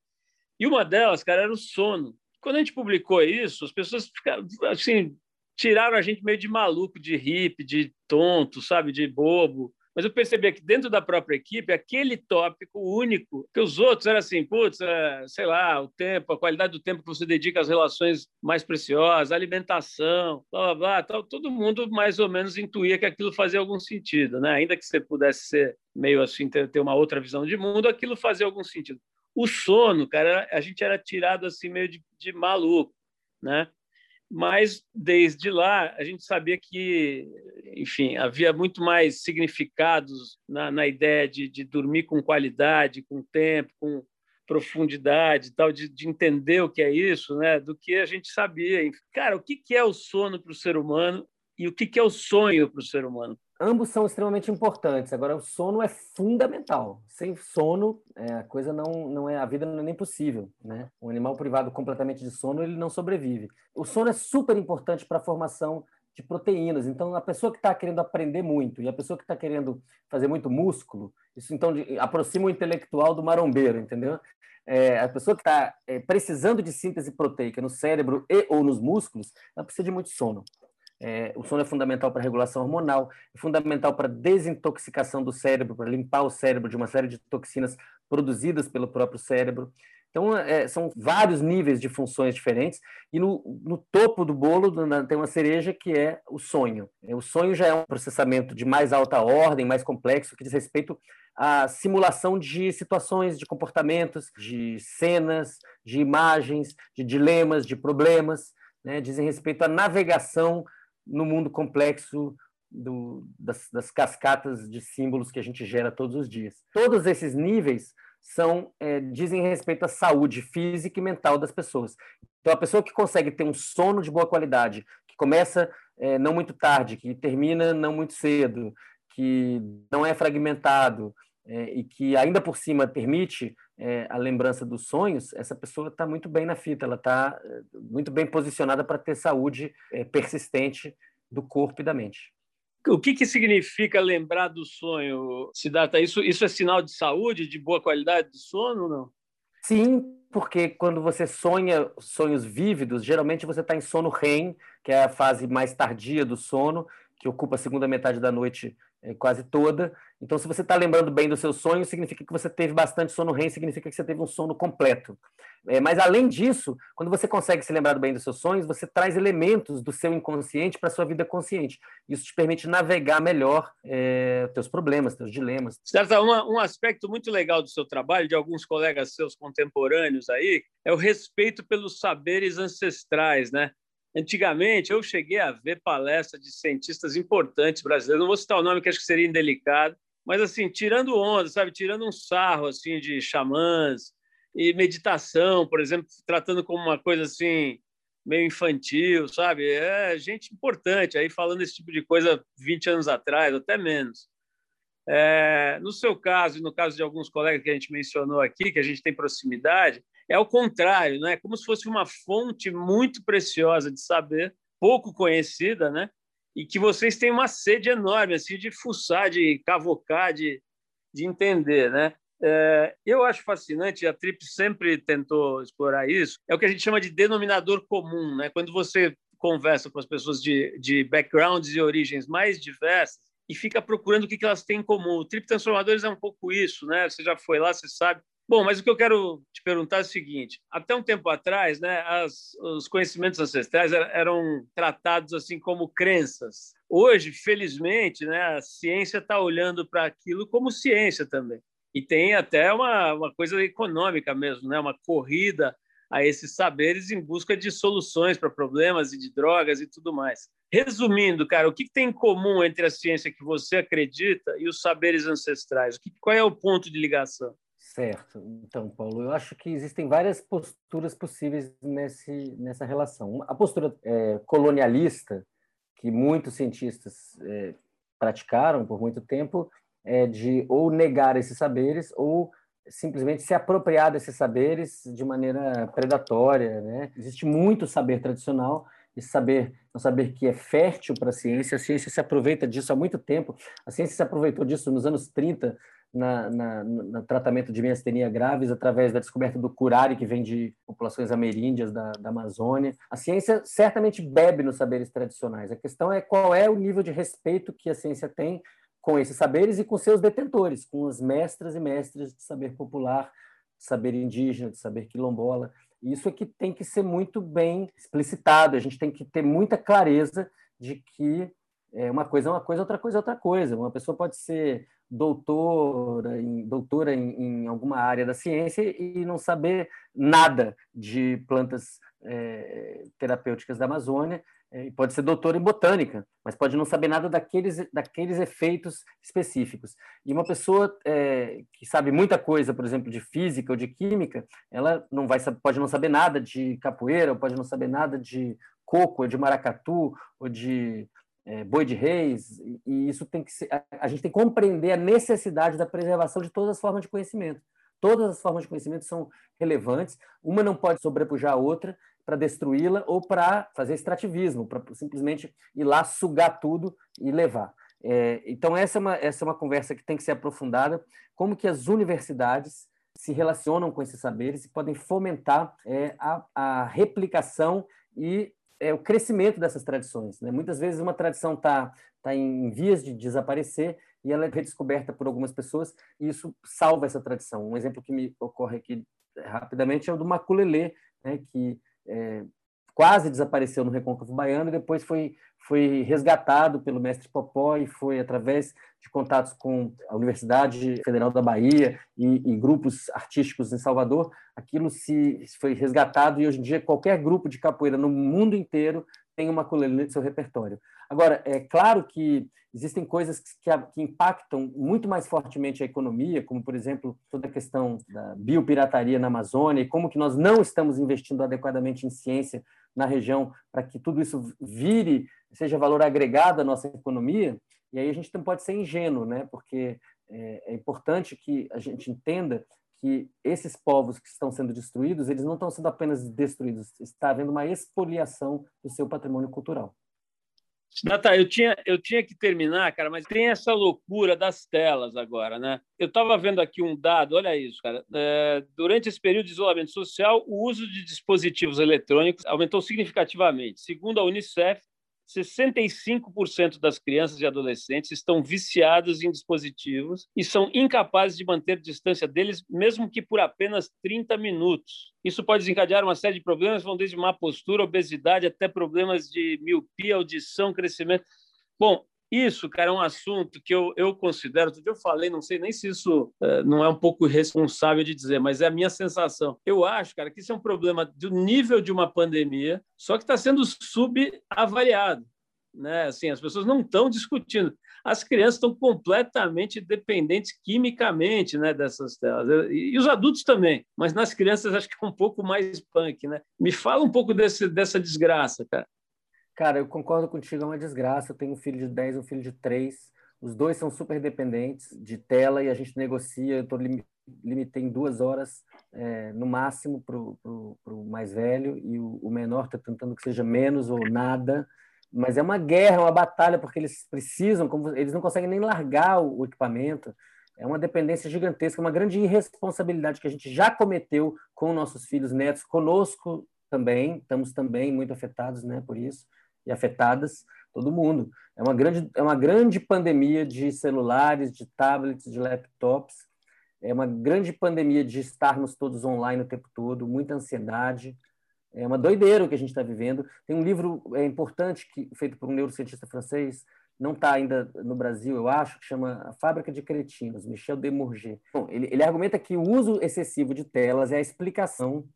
E uma delas, cara, era o sono. Quando a gente publicou isso, as pessoas ficaram, assim, tiraram a gente meio de maluco, de hippie, de tonto, sabe, de bobo. Mas eu percebi que dentro da própria equipe, aquele tópico único, que os outros eram assim, putz, é, sei lá, o tempo, a qualidade do tempo que você dedica às relações mais preciosas, alimentação, blá, blá, blá, tal, todo mundo mais ou menos intuía que aquilo fazia algum sentido, né? Ainda que você pudesse ser meio assim, ter, ter uma outra visão de mundo, aquilo fazia algum sentido. O sono, cara, a gente era tirado assim meio de, de maluco, né? mas desde lá a gente sabia que, enfim, havia muito mais significados na, na ideia de, de, dormir com qualidade, com tempo, com profundidade, tal, de, de, entender o que é isso, né, do que a gente sabia. Cara, o que, que é o sono para o ser humano e o que, que é o sonho para o ser humano? Ambos são extremamente importantes. Agora, o sono é fundamental. Sem sono, é, a coisa não, não é a vida não é nem possível, né? Um animal privado completamente de sono ele não sobrevive. O sono é super importante para a formação de proteínas. Então, a pessoa que está querendo aprender muito e a pessoa que está querendo fazer muito músculo, isso então de, aproxima o intelectual do marombeiro, entendeu? É, a pessoa que está é, precisando de síntese proteica no cérebro e ou nos músculos, ela precisa de muito sono. É, o sono é fundamental para regulação hormonal, é fundamental para desintoxicação do cérebro, para limpar o cérebro de uma série de toxinas produzidas pelo próprio cérebro. Então, é, são vários níveis de funções diferentes, e no, no topo do bolo tem uma cereja que é o sonho. É, o sonho já é um processamento de mais alta ordem, mais complexo, que diz respeito à simulação de situações, de comportamentos, de cenas, de imagens, de dilemas, de problemas, né? dizem respeito à navegação no mundo complexo do, das, das, cascatas de símbolos que a gente gera todos os dias. Todos esses níveis são é, dizem respeito à saúde física e mental das pessoas. Então, a pessoa que consegue ter um sono de boa qualidade, que começa é, não muito tarde, que termina não muito cedo, que não é fragmentado é, e que ainda por cima permite é, a lembrança dos sonhos, essa pessoa está muito bem na fita, ela está é, muito bem posicionada para ter saúde é, persistente do corpo e da mente. O que, que significa lembrar do sonho, Siddhartha? Isso, isso é sinal de saúde, de boa qualidade de sono ou não? Sim, porque quando você sonha sonhos vívidos, geralmente você está em sono REM, que é a fase mais tardia do sono, que ocupa a segunda metade da noite quase toda. Então, se você está lembrando bem do seu sonho, significa que você teve bastante sono REM, significa que você teve um sono completo. É, mas, além disso, quando você consegue se lembrar bem dos seus sonhos, você traz elementos do seu inconsciente para a sua vida consciente. Isso te permite navegar melhor é, teus problemas, teus dilemas. Certo, um aspecto muito legal do seu trabalho, de alguns colegas seus contemporâneos aí, é o respeito pelos saberes ancestrais, né? Antigamente, eu cheguei a ver palestras de cientistas importantes brasileiros, não vou citar o nome que acho que seria indelicado, mas assim, tirando onda, sabe, tirando um sarro assim de xamãs e meditação, por exemplo, tratando como uma coisa assim meio infantil, sabe? É gente importante aí falando esse tipo de coisa 20 anos atrás, até menos. É, no seu caso e no caso de alguns colegas que a gente mencionou aqui, que a gente tem proximidade, é o contrário, né? Como se fosse uma fonte muito preciosa de saber, pouco conhecida, né? E que vocês têm uma sede enorme assim de fuçar, de cavocar, de, de entender, né? É, eu acho fascinante, a Trip sempre tentou explorar isso, é o que a gente chama de denominador comum, né? Quando você conversa com as pessoas de, de backgrounds e origens mais diversas e fica procurando o que, que elas têm em comum. O Trip Transformadores é um pouco isso, né? Você já foi lá, você sabe. Bom, mas o que eu quero te perguntar é o seguinte: até um tempo atrás, né, as, os conhecimentos ancestrais eram tratados assim como crenças. Hoje, felizmente, né, a ciência está olhando para aquilo como ciência também. E tem até uma, uma coisa econômica mesmo, né, uma corrida a esses saberes em busca de soluções para problemas e de drogas e tudo mais. Resumindo, cara, o que tem em comum entre a ciência que você acredita e os saberes ancestrais? Qual é o ponto de ligação? Certo. Então, Paulo, eu acho que existem várias posturas possíveis nesse, nessa relação. A postura é, colonialista, que muitos cientistas é, praticaram por muito tempo, é de ou negar esses saberes ou simplesmente se apropriar desses saberes de maneira predatória. Né? Existe muito saber tradicional, esse saber, um saber que é fértil para a ciência, a ciência se aproveita disso há muito tempo, a ciência se aproveitou disso nos anos 30, na, na, no tratamento de miastenia graves através da descoberta do curare, que vem de populações ameríndias da, da Amazônia. A ciência certamente bebe nos saberes tradicionais. A questão é qual é o nível de respeito que a ciência tem com esses saberes e com seus detentores, com as mestras e mestres de saber popular, de saber indígena, de saber quilombola. Isso é que tem que ser muito bem explicitado, a gente tem que ter muita clareza de que é, uma coisa é uma coisa, outra coisa é outra coisa. Uma pessoa pode ser doutora em, doutora em, em alguma área da ciência e não saber nada de plantas é, terapêuticas da Amazônia, é, pode ser doutora em botânica, mas pode não saber nada daqueles, daqueles efeitos específicos. E uma pessoa é, que sabe muita coisa, por exemplo, de física ou de química, ela não vai pode não saber nada de capoeira, pode não saber nada de coco, ou de maracatu, ou de é, boi de reis, e isso tem que ser, a, a gente tem que compreender a necessidade da preservação de todas as formas de conhecimento. Todas as formas de conhecimento são relevantes, uma não pode sobrepujar a outra para destruí-la ou para fazer extrativismo, para simplesmente ir lá sugar tudo e levar. É, então, essa é, uma, essa é uma conversa que tem que ser aprofundada, como que as universidades se relacionam com esses saberes e podem fomentar é, a, a replicação e é, o crescimento dessas tradições. Né? Muitas vezes uma tradição está tá em vias de desaparecer e ela é redescoberta por algumas pessoas e isso salva essa tradição. Um exemplo que me ocorre aqui rapidamente é o do maculelê, né? que é, quase desapareceu no Recôncavo Baiano e depois foi, foi resgatado pelo mestre Popó e foi através de contatos com a Universidade Federal da Bahia e, e grupos artísticos em Salvador, aquilo se foi resgatado e hoje em dia qualquer grupo de capoeira no mundo inteiro tem uma ukulele no seu repertório. Agora, é claro que existem coisas que, que, impactam muito mais fortemente a economia, como, por exemplo, toda a questão da biopirataria na Amazônia e como que nós não estamos investindo adequadamente em ciência na região para que tudo isso vire, seja valor agregado à nossa economia. E aí a gente não pode ser ingênuo, né? porque é, é importante que a gente entenda que esses povos que estão sendo destruídos, eles não estão sendo apenas destruídos, está havendo uma expoliação do seu patrimônio cultural. Nata, eu tinha, eu tinha que terminar, cara, mas tem essa loucura das telas agora, né? Eu estava vendo aqui um dado, olha isso, cara. É, durante esse período de isolamento social, o uso de dispositivos eletrônicos aumentou significativamente. Segundo a Unicef, 65% das crianças e adolescentes estão viciadas em dispositivos e são incapazes de manter distância deles, mesmo que por apenas 30 minutos. Isso pode desencadear uma série de problemas, vão desde má postura, obesidade, até problemas de miopia, audição, crescimento. Bom, isso, cara, é um assunto que eu, eu considero, outro dia eu falei, não sei nem se isso uh, não é um pouco irresponsável de dizer, mas é a minha sensação. Eu acho, cara, que isso é um problema do nível de uma pandemia, só que está sendo subavaliado. Né? Assim, as pessoas não estão discutindo. As crianças estão completamente dependentes quimicamente né, dessas telas. E, os adultos também, mas nas crianças acho que é um pouco mais punk. Né? Me fala um pouco desse, dessa desgraça, cara. Cara, eu concordo contigo, é uma desgraça. Eu tenho um filho de 10, um filho de 3. Os dois são super dependentes de tela e a gente negocia. Eu tô lim limitei em duas horas é, no máximo para o mais velho e o, o menor está tentando que seja menos ou nada. Mas é uma guerra, é uma batalha, porque eles precisam, como, eles não conseguem nem largar o, o equipamento. É uma dependência gigantesca, uma grande irresponsabilidade que a gente já cometeu com nossos filhos netos, conosco também, estamos também muito afetados né, por isso e afetadas todo mundo. É uma grande, é uma grande pandemia de celulares, de tablets, de laptops. É uma grande pandemia de estarmos todos online o tempo todo, muita ansiedade. É uma doideira o que a gente está vivendo. Tem um livro é, importante que, feito por um neurocientista francês, não está ainda no Brasil, eu acho, que chama A Fábrica de Cretinos, Michel Demurger. Bom, ele, ele argumenta que o uso excessivo de telas é a explicação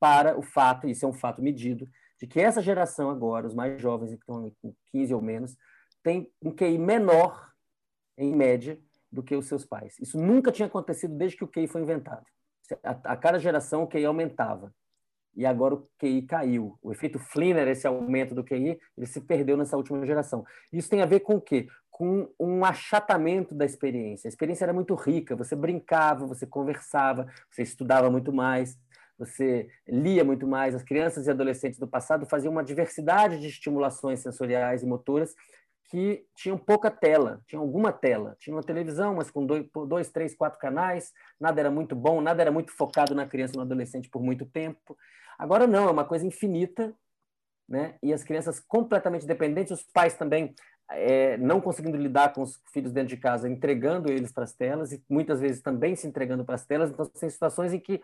para o fato, isso é um fato medido, de que essa geração agora, os mais jovens, que estão com 15 ou menos, tem um QI menor, em média, do que os seus pais. Isso nunca tinha acontecido desde que o QI foi inventado. A, a cada geração o QI aumentava. E agora o QI caiu. O efeito Flinner, esse aumento do QI, ele se perdeu nessa última geração. Isso tem a ver com o quê? Com um achatamento da experiência. A experiência era muito rica, você brincava, você conversava, você estudava muito mais você lia muito mais. As crianças e adolescentes do passado faziam uma diversidade de estimulações sensoriais e motoras que tinham pouca tela, tinham alguma tela. Tinha uma televisão, mas com dois, dois, três, quatro canais, nada era muito bom, nada era muito focado na criança e no adolescente por muito tempo. Agora não, é uma coisa infinita, né? E as crianças completamente dependentes, os pais também é, não conseguindo lidar com os filhos dentro de casa, entregando eles para as telas e muitas vezes também se entregando para as telas. Então, tem situações em que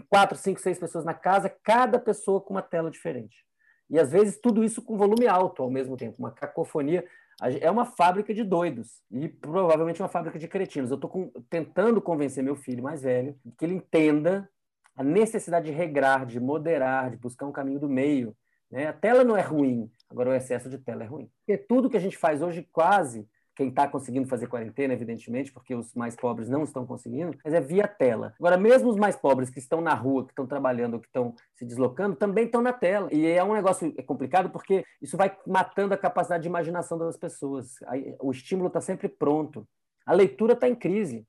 quatro, cinco, seis pessoas na casa, cada pessoa com uma tela diferente. E às vezes tudo isso com volume alto ao mesmo tempo, uma cacofonia É uma fábrica de doidos e provavelmente uma fábrica de cretinos. Eu estou tentando convencer meu filho mais velho que ele entenda a necessidade de regrar, de moderar, de buscar um caminho do meio. Né? A tela não é ruim, agora o excesso de tela é ruim. Porque tudo que a gente faz hoje, quase, quem está conseguindo fazer quarentena, evidentemente, porque os mais pobres não estão conseguindo, mas é via tela. Agora, mesmo os mais pobres que estão na rua, que estão trabalhando, que estão se deslocando, também estão na tela. E é um negócio é complicado porque isso vai matando a capacidade de imaginação das pessoas. O estímulo está sempre pronto. A leitura está em crise.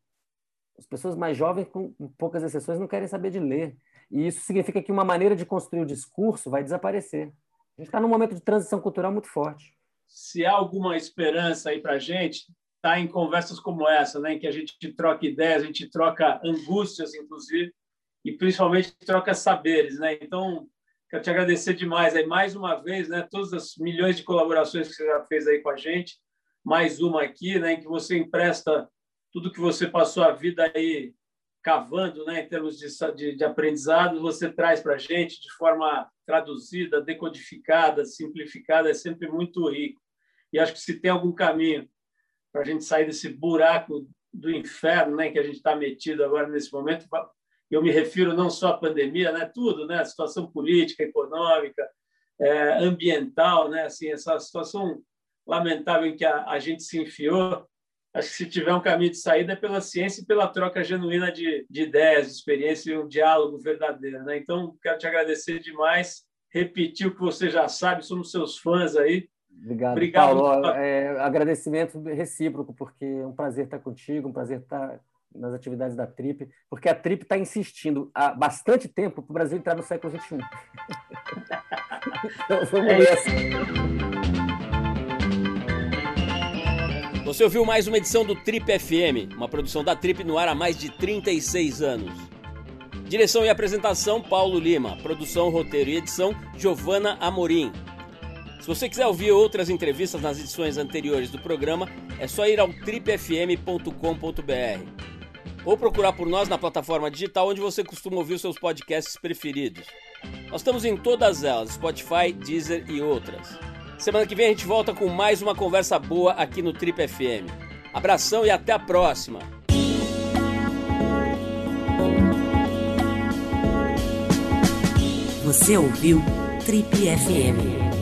As pessoas mais jovens, com poucas exceções, não querem saber de ler. E isso significa que uma maneira de construir o discurso vai desaparecer. A gente está num momento de transição cultural muito forte se há alguma esperança aí para a gente, está em conversas como essa, né, em que a gente troca ideias, a gente troca angústias, inclusive, e principalmente troca saberes. Né? Então, quero te agradecer demais aí mais uma vez, né, todas as milhões de colaborações que você já fez aí com a gente, mais uma aqui, né, em que você empresta tudo que você passou a vida aí cavando, né, em termos de, de, de aprendizado, você traz para a gente de forma traduzida, decodificada, simplificada, é sempre muito rico. E acho que se tem algum caminho para a gente sair desse buraco do inferno, né, que a gente está metido agora nesse momento, eu me refiro não só à pandemia, né, tudo, né, a situação política, econômica, é, ambiental, né, assim, essa situação lamentável em que a, a gente se enfiou, acho que se tiver um caminho de saída é pela ciência e pela troca genuína de, de ideias, de experiência e um diálogo verdadeiro. Né? Então, quero te agradecer demais, repetir o que você já sabe, somos seus fãs aí. Obrigado, Obrigado Paulo. É, agradecimento recíproco, porque é um prazer estar contigo, um prazer estar nas atividades da TRIP, porque a TRIP está insistindo há bastante tempo para o Brasil entrar no século XXI. então, vamos é nessa. Você ouviu mais uma edição do Trip FM, uma produção da Trip no ar há mais de 36 anos. Direção e apresentação Paulo Lima, produção, roteiro e edição Giovana Amorim. Se você quiser ouvir outras entrevistas nas edições anteriores do programa, é só ir ao tripfm.com.br ou procurar por nós na plataforma digital onde você costuma ouvir os seus podcasts preferidos. Nós estamos em todas elas, Spotify, Deezer e outras. Semana que vem a gente volta com mais uma conversa boa aqui no Trip FM. Abração e até a próxima! Você ouviu Trip FM.